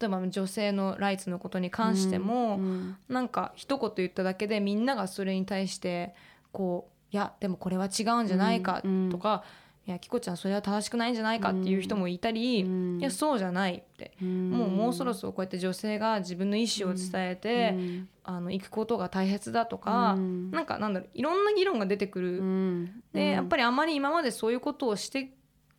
例えば女性のライツのことに関しても、
うん
なんか一言言っただけでみんながそれに対してこういやでもこれは違うんじゃないか
うん
とか、いやキコちゃんそれは正しくないんじゃないかっていう人もいたり、
うん
いやそうじゃないって、もうもうそろそろこうやって女性が自分の意思を伝えて、
うん
あの行くことが大切だとか、
うん
なんかなんだろういろんな議論が出てくる、
うん。
でやっぱりあまり今までそういうことをして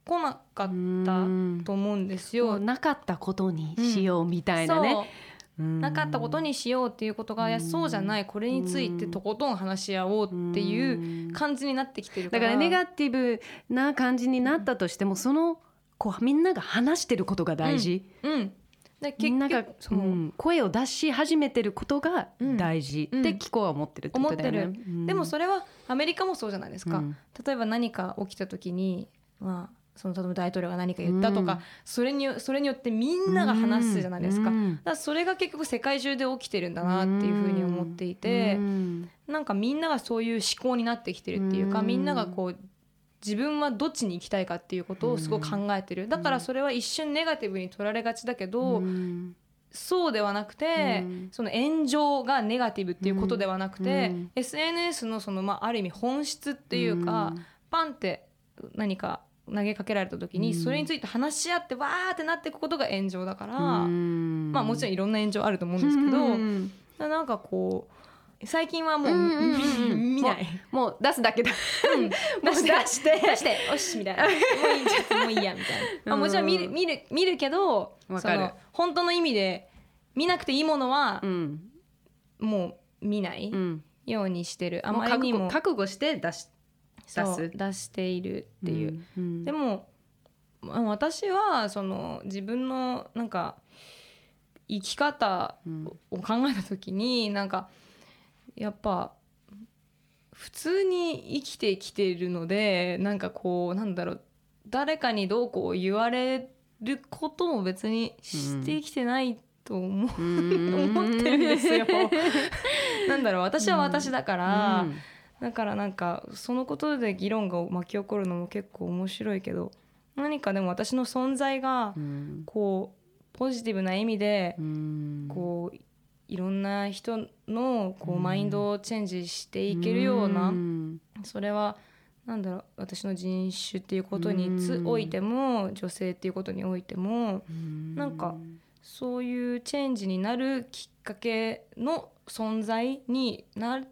こなかったと思うんですよ。
なかったことにしようみたいなね、
なかったことにしようっていうことが、いやそうじゃない。これについてとことん話し合おうっていう感じになってきてるから。
だからネガティブな感じになったとしてもそのこうみんなが話してることが大事、
うん。で
みんなが、
そう
うん。声を出し始めてることが大事
うん。
ってキコは思ってるってことだよね。
思ってでもそれはアメリカもそうじゃないですか、
うん。
例えば何か起きた時にまあその例えば大統領が何か言ったとか、
うん。
それにそれによってみんなが話すじゃないですか,、
うん。
だからそれが結局世界中で起きてるんだなっていうふうに思っていて、
うん。
なんかみんながそういう思考になってきてるっていうか、
うん。
みんながこう自分はどっちに行きたいかっていうことをすごく考えてる、だからそれは一瞬ネガティブに取られがちだけど、
うん。
そうではなくて、
うん。
その炎上がネガティブっていうことではなくて、
うん。
SNS のその、まあ、ある意味本質っていうか、パンって何か投げかけられた時に、
うん。
それについて話し合ってわーってなっていくことが炎上だから、
うん。
まあもちろんいろんな炎上あると思うんですけど、
うん。
なんかこう最近はもう見見ない。
もう出すだけだ。
うん。
出して。出して。
出して。よしみたいな。もういいもういいやみたいな、まあ、もちろん見る見る見るけど本当の意味で見なくていいものは
うん。
もう見ない
うん。
ようにしてる、あまりにも。
悟覚悟して出し出す。
出しているっていう、
うん
でも、まあ、私はその自分のなんか生き方
うん。
を考えた時になんかやっぱ普通に生きてきているのでなんかこうなんだろう誰かにどうこう言われることも別にしてきてないと思う、
うん。
思ってるんですよ。なんだろう私は私だから、
うん
だからなんかそのことで議論が巻き起こるのも結構面白いけど何かでも私の存在が
うん。
こうポジティブな意味で
うん。
こういろんな人のこうマインドをチェンジしていけるような、
ん
それはなんだろう私の人種っていうことにつ
うん
おいても女性っていうことにおいてもなんかそういうチェンジになるきっかけの存在にな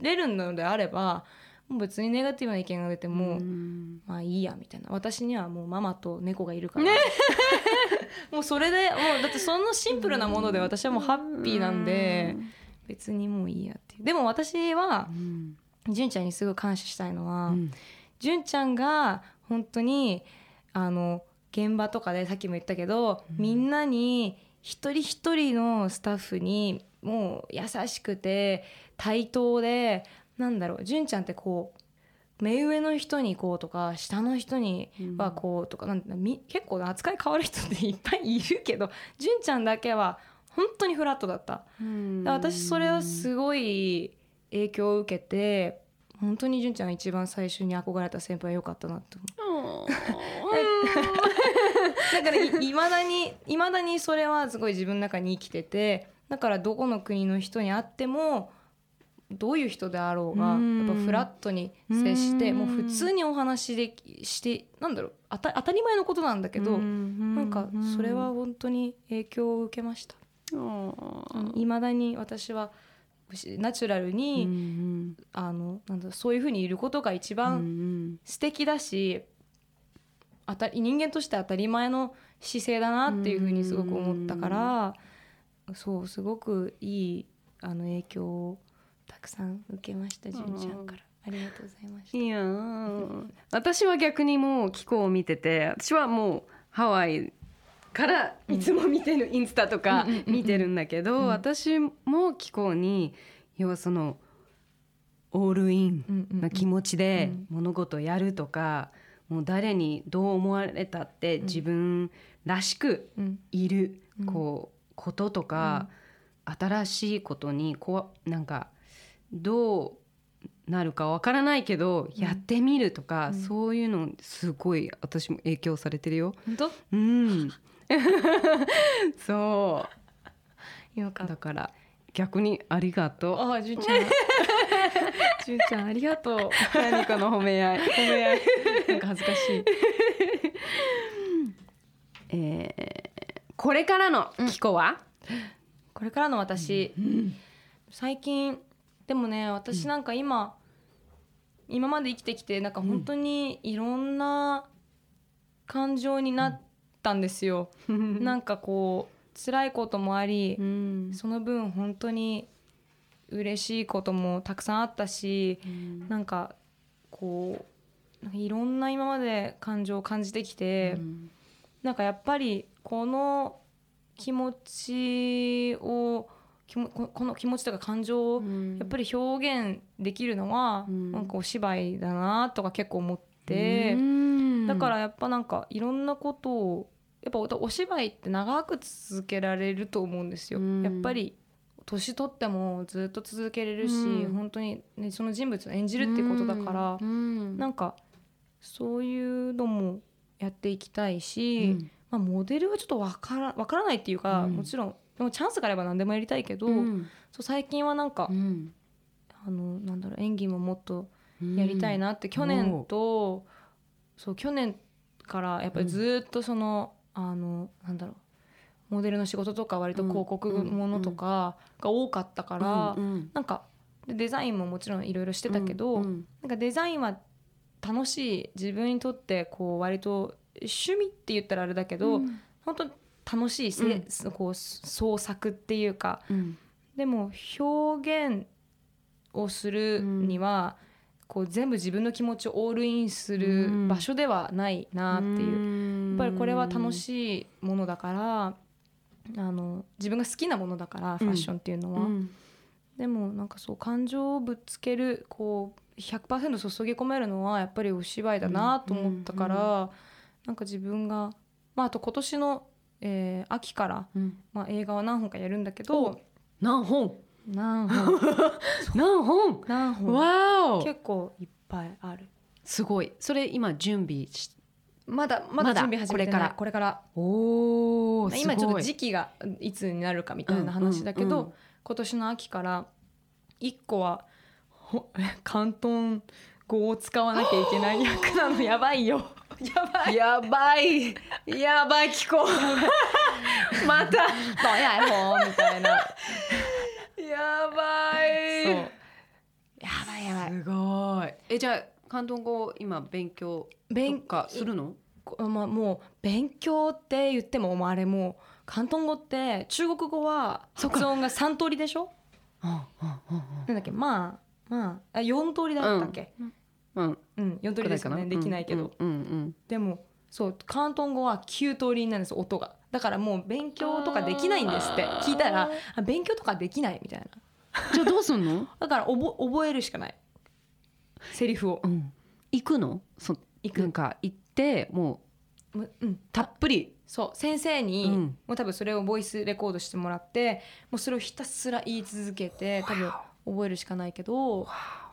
れるのであればもう別にネガティブな意見が出ても、
うん。
まあいいやみたいな。私にはもうママと猫がいるから、もうそれでもうだってそのシンプルなもので私はもうハッピーなんで別にもういいやっていう。でも私は
うん。
純ちゃんにすごい感謝したいのは、
うん。
純ちゃんが本当にあの現場とかでさっきも言ったけど、みんなに一人一人のスタッフにもう優しくて対等でなんだろう純ちゃんってこう目上の人にこうとか下の人にはこうとかなんだみ結構扱い変わる人っていっぱいいるけど純ちゃんだけは本当にフラットだった。
うん。
私それはすごい影響を受けて本当に純ちゃんが一番最初に憧れた先輩は良かったなって思う。だからいまだにいまだにそれはすごい自分の中に生きててだからどこの国の人に会ってもどういう人であろうがや
うん。
っぱフラットに接して
うん。
もう普通にお話できしてなんだろうあた当たり前のことなんだけど
うん。
なんかそれは本当に影響を受けました。
うん。
いまだに私はナチュラルに、
うん
あのなんだそういうふうにいることが一
う
番
ん。
素敵だし、当たり人間として当たり前の姿勢だなっていうふうにすごく思ったから、そうすごくいいあの影響をたくさん受けました純ちゃんから。ありがとうございました。
いやー私は逆にもう気候を見てて私はもうハワイからいつも見てるインスタとか見てるんだけど、
うん。
私も気候に要はそのオールインな気持ちで
うん
物事をやるとか、もう誰にどう思われたって自分らしく
うん。
いる、
うん。
こうこととか、新しいことにこうなんかどうなるかわからないけど、
うん
やってみるとか、
うん
そういうのすごい私も影響されてるよ。
本当？
うん、そ
よかった。
うだから逆にありがとう。
ああ純ちゃん 純ちゃんありがとう。
何かの褒め合い。
ごめんなんか恥ずかしい。
えーこれからのキコは、
これからの私、最近でもね私なんか今、今まで生きてきてなんか本当にいろんな感情になったんですよ。なんかこう辛いこともあり、
うん。
その分本当に嬉しいこともたくさんあったし、
うん。
なんかこういろんな今まで感情を感じてきて、
うん。
なんかやっぱりこの気持ちを気もここの気持ちとか感情をやっぱり表現できるのは、
うん。
なんかお芝居だなとか結構思って、
うん。
だからやっぱなんかいろんなことをやっぱおお芝居って長く続けられると思うんですよ。
うん。
やっぱり年取ってもずっと続けれるし、
うん。
本当に、ね、その人物を演じるってことだから、
うん。
なんかそういうのもやっていきたいし、まあ、モデルはちょっとわからわからないっていうか、
うん。
もちろんでもチャンスがあれば何でもやりたいけど、
うん。
そう最近はなんか、
うん。
あのなんだろう演技ももっとやりたいなって、去年とそう去年からやっぱりずっとその、あのなんだろうモデルの仕事とか割と広告ものとかが多かったから、
うん。
なんかでデザインももちろんいろいろしてたけど、
うん。
なんかデザインは楽しい。自分にとってこう割と趣味って言ったらあれだけど、
うん。
本当楽しいせ、こう創作っていうか
うん。
でも表現をするには、こう全部自分の気持ちをオールインする場所ではないなっていう、やっぱりこれは楽しいものだからあの自分が好きなものだからファッションっていうのは、
うん。
でもなんかそう感情をぶつけるこう100%注ぎ込めるのはやっぱりお芝居だなと思ったから、なんか自分が、まあ、あと今年の、えー秋から、
うん。
まあ、映画は何本かやるんだけど
何本？
何本？
何本？
何本？
わお。
結構いっぱいある。
すごい。それ今準備し
まだま
まだ？
だ準備始めてない。
これから？
これから。
おー
今ちょっと
時
時期がいつになるかみたいな話だけど、
うん。うん
今年の秋から1個はほ広東語を使わなきゃいけない役なの？やばいよ やばい。
やばい。やばい聞こう。また。
どうやほみたいな。
やば
そう。
い
やばいやばい。
すごい。えじゃあ広東語今勉強
勉
とかするの？
こまあ、もう勉強って言ってももうあれもう広東語って中国語は発音が3通りでしょ？なんだっけ？まあまああ4通りだったっけ、
うん
うん。4通りですよね。できないけど、
うんうん
でもそう広東語は9通りなんです音が。だからもう勉強とかできないんですって。聞いたらあ勉強とかできないみたいな。
じゃあどうすんの？
だからおぼ覚えるしかない。セリフを。
うん。行くの？そ
行く。
なんか行ってもう
むうん。
たっぷり。
そう先生に、
うん。
もう多分それをボイスレコードしてもらってもうそれをひたすら言い続けて多分覚えるしかないけど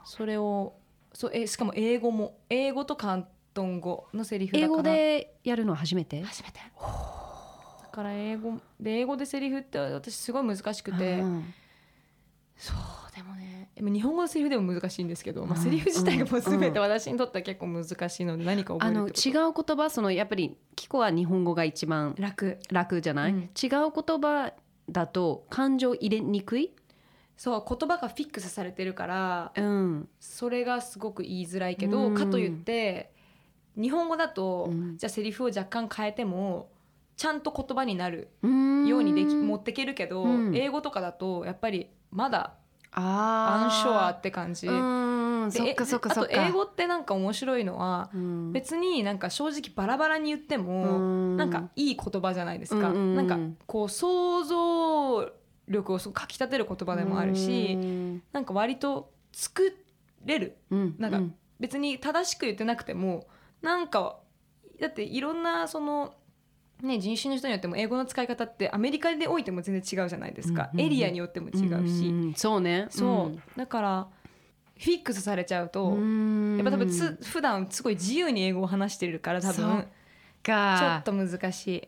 それをそうえしかも英語も。英語と広東語のセリフだから。
英語でやるのは初めて？
初めて。だから英語で英語でセリフって私すごい難しくて、
うん。
そうでもね。でも日本語のセリフでも難しいんですけど、まあ、
うん。
セリフ自体がもう
うん。
全て私にとっては結構難しいので何か覚
あ
えるって
の違う言葉そのやっぱりキコは日本語が一番
こと楽。
楽じゃない、
うん。
違う言葉だと感情入れにくい？
そう言葉がフィックスされてるから
うん。
それがすごく言いづらいけど、
うん。
かといって日本語だと、
うん。
じゃあセリフを若干変えてもちゃんと言葉になる
よ
ようにでき持ってけるけど、
うん。
英語とかだとやっぱりまだ
あ
アンショア
ア
って感じ。あと英語ってなんか面白いのは
うん。
別になんか正直バラバラに言っても、
うん。
なんかいい言葉じゃないですか、
うんうんうん。
なんかこう想像力をすごくかきたてる言葉でもあるし、
うん。
なんか割と作れる。
うん。
なんか
うん。
別に正しく言ってなくてもなんかだっていろんなその、ね、人種の人によっても英語の使い方ってアメリカでおいても全然違うじゃないですか、エリアによっても違うし、
んそうね。
そう、だからフィックスされちゃうと、
うん。
やっぱ多分つ普段すごい自由に英語を話してるから多分
か。
ちょっと難しい。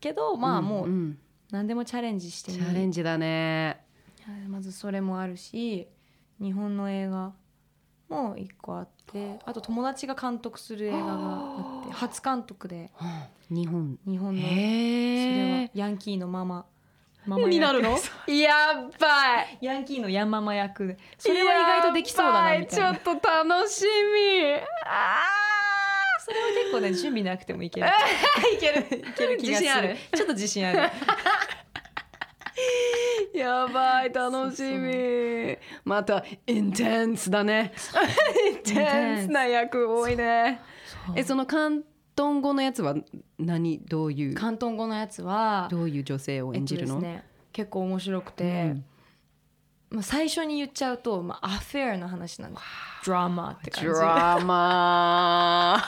けどまあも
ん
うん何でもチャレンジして
チャレンジだね。
はいまずそれもあるし日本の映画も一個あってあと友達が監督する映画があって初監督で。
日本。
日本のそれ
へ
はヤンキーのママ。ママ役。
になるの？やばい。
ヤンキーのヤンママ役。でそれは意外とできそうだなみたいな。
ちょっと楽しみ。あ
それは結構ね準備なくてもいける。
ー いける
いける気がす る。ちょっと自信ある
やばい 楽しみ。またインテンスだね。インテンスな役多いね。えその広東語のやつは何？どういう？
広東語のやつは
どういう女性を演じるの、
えっとですね、結構面白くて、
うん。
まあ、最初に言っちゃうと、まあ、アフェアの話なんです。ドラマって感じ。
ドラマ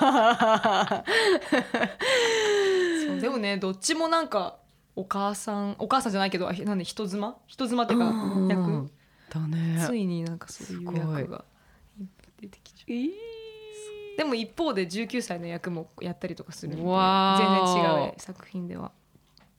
でもねどっちもなんかお母さんお母さんじゃないけどあなんで人妻？人妻っていうか
うん
役？
だね。
ついになんかそういう役が出てきちゃう。でも一方で19歳の役もやったりとかする全然違う作品では。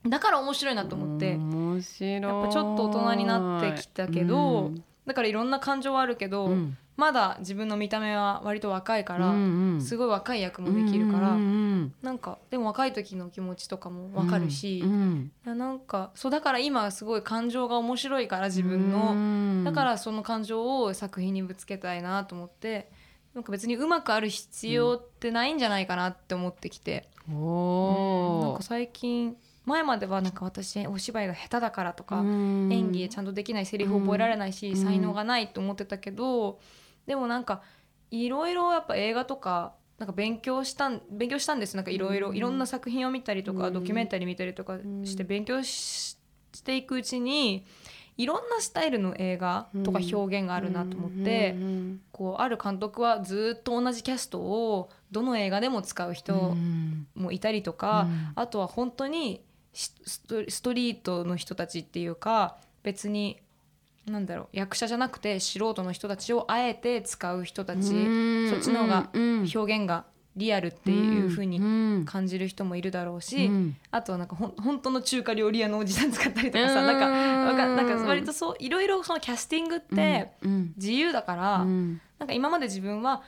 だから面白いなと思って
面白い。
やっぱちょっと大人になってきたけど、
うん。
だからいろんな感情はあるけど、
うん
まだ自分の見た目は割と若いから、
うんうん。
すごい若い役もできるから、
うんうん
なんかでも若い時の気持ちとかも分かるし、
うんうん。
なんかそうだから今すごい感情が面白いから自分の、
うん
だからその感情を作品にぶつけたいなと思ってなんか別にうまくある必要ってないんじゃないかなって思ってきて、
おー。
なんか最近前まではなんか私お芝居が下手だからとか、
うん。
演技ちゃんとできないセリフ覚えられないし、
うん。
才能がないと思ってたけどでもなんかいろいろやっぱ映画とかなんか勉強したん勉強したんです。なんかいろいろいろんな作品を見たりとか、
うん。
ドキュメンタリー見たりとかして勉強ししていくうちにいろんなスタイルの映画とか表現があるなと思って、
うん
こうある監督はずっと同じキャストをどの映画でも使う人
うん。
もいたりとか、
うん。
あとは本当にストリートの人たちっていうか別になんだろう役者じゃなくて素人の人たちをあえて使う人たち、
うん
そっちの方が
うん
表現がリアルっていう風に
うん
感じる人もいるだろうし、
うん。
あとはなんかほん本当の中華料理屋のおじさん使ったりとかさ、
うん。
なんかなんか割とそういろいろそのキャスティングって
うん
自由だから、
うん。
なんか今まで自分は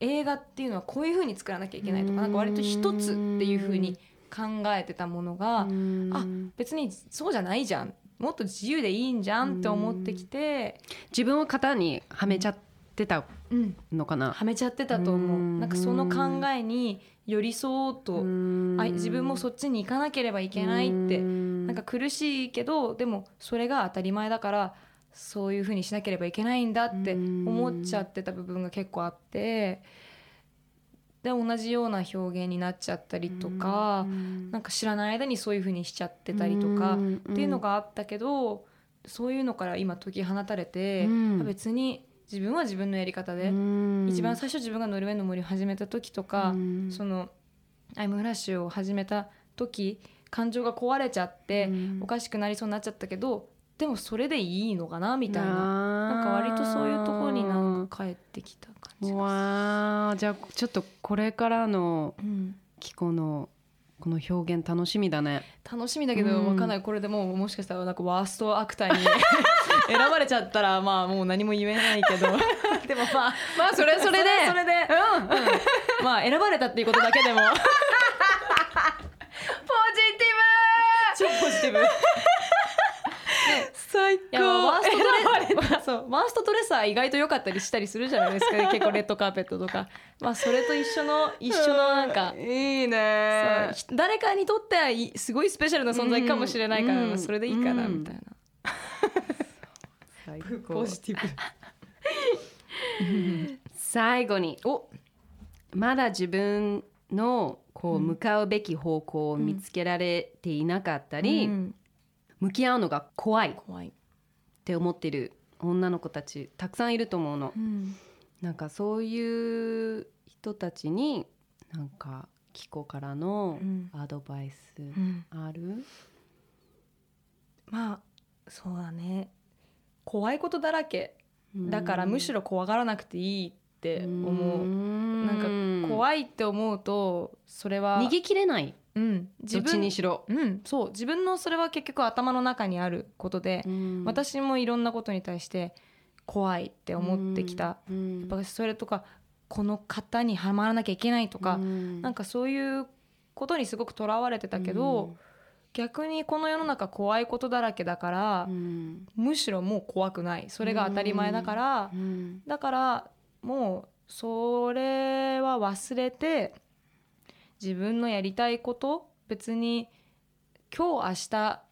映画っていうのはこういう風に作らなきゃいけないとかなんか割と一つっていう風に考えてたものが、
うん。
あ別にそうじゃないじゃんもっと自由でいいんじゃんって思ってきて、
自分を型にはめちゃってた
うん、
のかな。
はめちゃってたと思う、
うん。
なんかその考えに寄り添おうと、あ自分もそっちに行かなければいけないって、なんか苦しいけどでもそれが当たり前だからそういうふうにしなければいけないんだって思っちゃってた部分が結構あってで同じような表現になっちゃったりとか、なんか知らない間にそういうふうにしちゃってたりとか、っていうのがあったけどそういうのから今解き放たれて、
うん。
別に自分は自分のやり方で、一番最初自分がノルウェーの森を始めた時とか、
うん。
そのアイムフラッシュを始めた時感情が壊れちゃって、
うん。
おかしくなりそうになっちゃったけどでもそれでいいのかなみたいな。
な
なんか割とそういうところになんか帰ってきた。感じ
あじゃあちょっとこれからの
うん。
キコのこの表現楽しみだね。
楽しみだけど、
うん。
わかんない。これでもうもしかしたらなんかワーストアクターに 選ばれちゃったらまあもう何も言えないけど。でもまあ
まあそれそれで
それで、うんまあ選ばれたっていうことだけでも。
ポジテ
超ポジティブ。
最
やワー そう。ワーストドレッサー意外と良かったりしたりするじゃないですか。結構レッドカーペットとか。まあそれと一緒の一緒のなんか
いいね。
誰かにとってはいすごいスペシャルな存在かもしれないから、
うん。
まあそれでいいかな
うん。
みたいな、
最
ポ
高
ジティブ。
最後に
お
まだ自分のこう向かうべき方向を見つけられていなかったり、
うん。
向き合うのが怖いっ
怖い、
て思ってる女の子たちたくさんいると思うの。
うん。
なんかそういう人たちになんかキコからの
うん。
アドバイス
うん。
ある、
まあそうだね。怖いことだらけ。だからむしろ怖がらなくていいって思う、なんか
い
怖いって思うとそれは
逃げきれない
うん、自
どっち
分
にしろ、
うん、そう。自分のそれは結局頭の中にあることで、私もいろんなことに対して怖いって思ってきた、
うん。
やっぱそれとかこの型にはまらなきゃいけないとか、
うん。
なんかそういうことにすごくとらわれてたけど、逆にこの世の中怖いことだらけだから
う、ん。
むしろもう怖くない。それが当たり前だから、
うん。
だからもうそれは忘れて自分のやりたいこと別に今日明日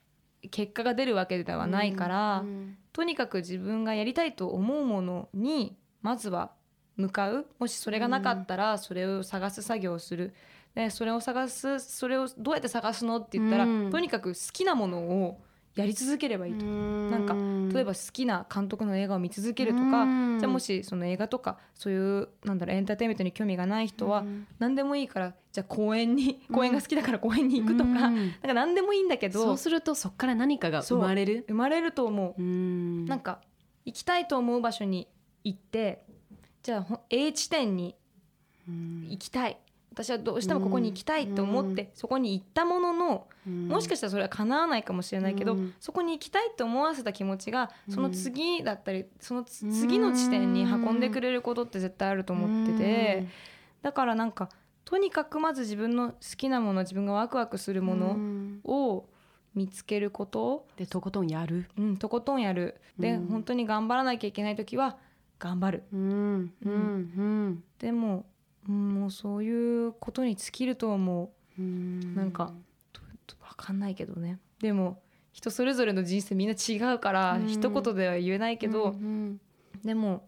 結果が出るわけではないから、
うん
とにかく自分がやりたいと思うものにまずは向かう。もしそれがなかったらそれを探す作業をする。でそれを探すそれをどうやって探すのって言ったら、
うん。
とにかく好きなものをやり続ければいいと。なんか例えば好きな監督の映画を見続けるとか、
うん。
じゃあもしその映画とかそういうなんだろうエンターテインメントに興味がない人は
うん。
何でもいいからじゃあ公園に公園が好きだから公園に行くとか、
うん。
なんか何でもいいんだけど
そうするとそこから何かが生まれる？
生まれると思う。
うん。
なんか行きたいと思う場所に行ってじゃあほ A 地点に
うん。
行きたい私はどうしてもここに行きたいと思って、そこに行ったもののもしかしたらそれは叶わないかもしれないけど、
うん。
そこに行きたいと思わせた気持ちが
うん。
その次だったりそのつ次の地点に運んでくれることって絶対あると思ってて、だからなんかとにかくまず自分の好きなもの自分がワクワクするも
う
の
ん。
を見つけること、
でとことんやる。
うん、とことんやる。で、
うん。
本当に頑張らなきゃいけない時は頑張る。
うん。うん。
うん、もうそういうことに尽きると思う
うん。
なんかととわかんないけどね。でも人それぞれの人生みんな違うから、
うん。
一言では言えないけど、
うん
でもやっ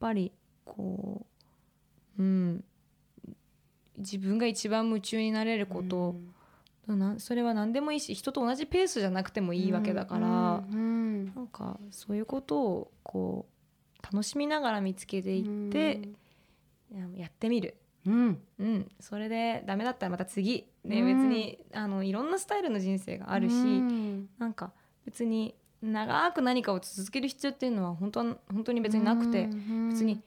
ぱりこううん自分が一番夢中になれること、なそれは何でもいいし人と同じペースじゃなくてもいいわけだから、
うん
なんかそういうことをこう楽しみながら見つけていって、ややってみる。
うん。
うん、それでダメだったらまた次、ね
うん。
別にあのいろんなスタイルの人生があるし、
うん。
なんか別に長く何かを続ける必要っていうのは本当は本当に別になくて、
うん
別に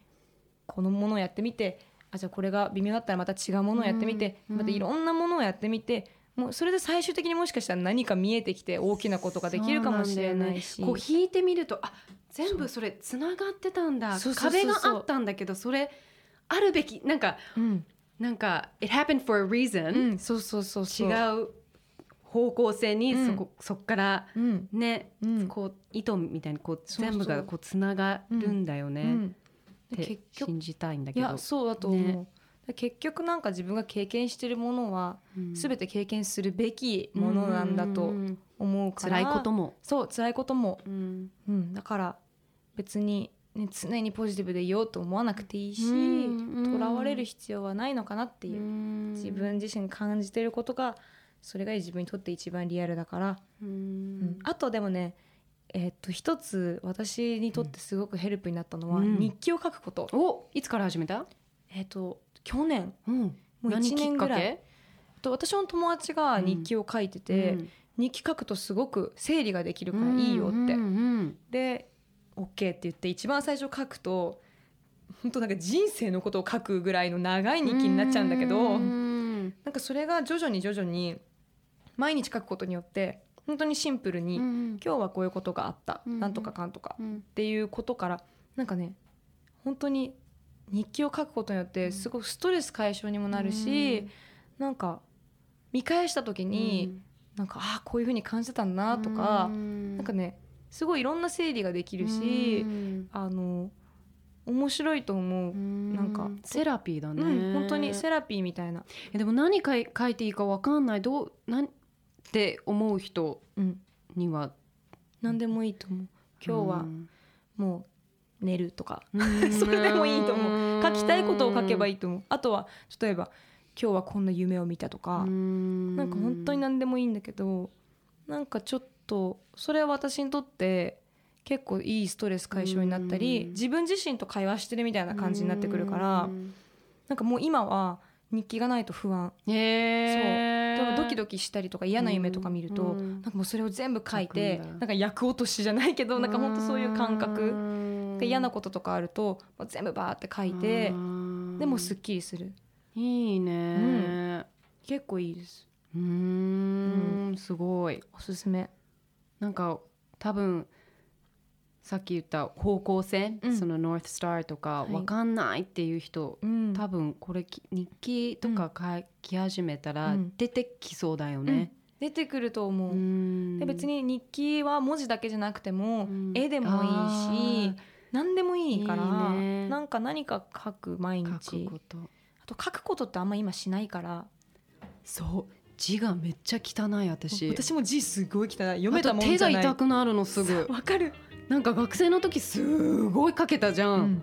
このものをやってみてあじゃあこれが微妙だったらまた違うものをやってみて、
うん
またいろんなものをやってみてもうそれで最終的にもしかしたら何か見えてきて大きなことができるかもしれないし。
こう引いてみるとあ全部それつながってたんだ。壁があったんだけどそれあるべきなんか
うん。
なんか it happened for a
う
reason、
ん、そうそうそうそう。
違う方向性に
うん。
そこ,、そっから
うん。
ね、
うん。
こう糸みたいにこう
そうそう。
全部がこうつながるんだよね、
うん。
って信じたいんだ
い
けど。
やそうだと思う、
ね。
で結局なんか自分が経験してるものは
うん。
全て経験するべきものなんだと
うん。
思うから、
辛いことも、
そう辛いことも、
うん。
うん、だから別に、ね、常にポジティブでいようと思わなくていいし
うん
とら、われる必要はないのかなっていう、
うん。
自分自身感じてることがそれが自分にとって一番リアルだから、
う
うん。
ん
あとでもねえっと一つ私にとってすごくヘルプになったのは、
うん。
日記を書くこと、
おいつから始めた、
えっと去年。
うん、
もう1
何きっか
年ぐらい
け
と私の友達が日記を書いてて、
うん。
日記書くとすごく整理ができるからいいよって、
うんうん。
で OK って言って一番最初書くと本当なんか人生のことを書くぐらいの長い日記になっちゃうんだけど、
うん。
なんかそれが徐々に徐々に毎日書くことによって本当にシンプルに、
うん。
今日はこういうことがあった、
うん。
なんとかかんとか
うん。
っていうことからなんかね本当に日記を書くことによってすごくストレス解消にもなるし、なんか見返した時に、なんかああこういうふうに感じてたんだなとか、
うん。
なんかねすごいいろんな整理ができるし、
うん。
あの面白いと思う、なんか
セラピーだね、
うん、本当にセラピーみたいな、
えでも何かい書いていいかわかんない。どうなんって思う人
うん、
には？
何でもいいと思う。今日は
うん。
もう寝るとか、
うん。
それでもいいと思う。書きたいことを書けばい
い
いと思う。あとは例えば今日はこんな夢を見たとか、
な
なんか本当に何でもいいんだけどなんかちょっとそれは私にとって結構いいストレス解消になったり
うん。
自分自身と会話してるみたいな感じになってくるからなんかもう今は日記がないと不安。
へえ
でもドキドキしたりとか嫌な夢とか見ると、
うん
なんかもうそれを全部書いてなんか役落としじゃないけどなんか本当そういう感覚。嫌なこととかあると全部バーって書いてでもすっきりする。
いいね。
結構いいです。
うーん。すごい。
おすすめ
なんか多分さっき言った方向性、
うん。
そのノーススターとか
はい。
わかんないっていう人、
うん。
多分これき日記とか書き始めたら
うん。
出てきそうだよね。
出てくると思う、
うん。
で別に日記は文字だけじゃなくても、
うん。
絵でもいいし何でもいいから
いいね。
なんか何か書く毎日。あと書くことってあんま今しないから。
そう字がめっちゃ汚い私。
私も字すごい汚い。読めたもんじゃない。
痛くなるのすぐ。
わかる、
なんか学生の時すごい書けたじゃん、
うん。
も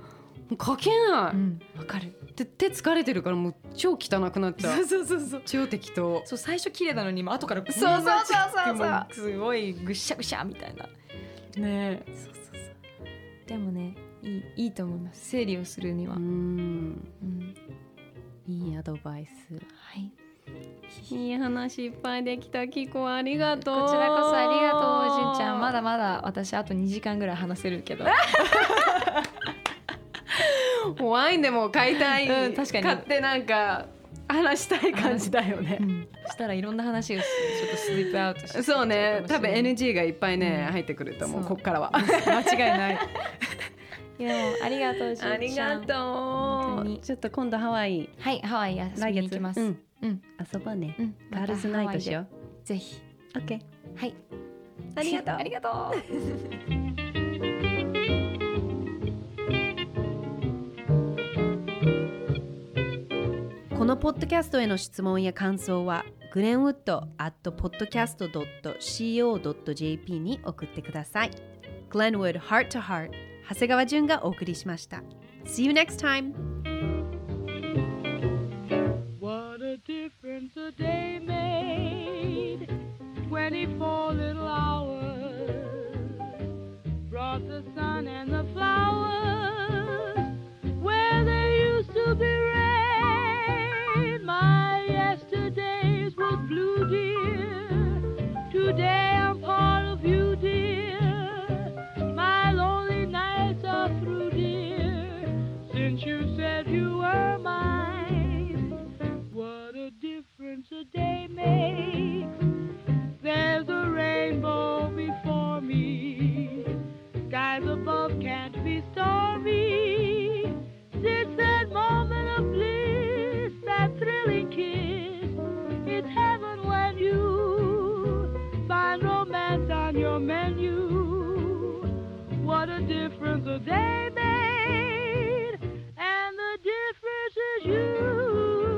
う書けない、
うん、わかる。
で手疲れてるからもう超汚くなっちゃう。
そうそうそう
超適当。
そう最初綺麗なのに後から
そうそうそうそうそう。
もすごいぐっしゃぐしゃみたいな。
ね
そうそうそう。でもねいいいいと思います。整理をするには、
うん。
うん。
いいアドバイス。
はい
いい話いっぱいできたキコありがとう。
こちらこそありがとうじんちゃん。まだまだ私あと2時間ぐらい話せるけど。
ワインでも買いたい、
うん確かに。
買ってなんか話したい感じだよね、
そしたらいろんな話をちょっとスリープアウトして。
そうね。多分 NG がいっぱいね、
うん。
入ってくると思う。こっからは。
間違いない。いやもうありがとうじんちゃん。
ありがとう。ちょっと今度ハワイ。
はいハワイ遊びに行きます。
うん
うん。
遊ぼうね、
うん。
ガールズナイトしよ
うぜひ。
う OK
はい。
ありがとう。
ありがとう。
このポッドキャストへの質問や感想はグレンウッド at podcast.co.jp に送ってください。Glenwood Heart to Heart 長谷川淳がお送りしました。See you next time!
A difference a day made. 24 little hours brought the sun and the flowers where there used to be a day makes. There's a rainbow before me. Skies above can't be stormy. Since that moment of bliss, that thrilling kiss, it's heaven when you find romance on your menu. What a difference a day made, and the difference is you.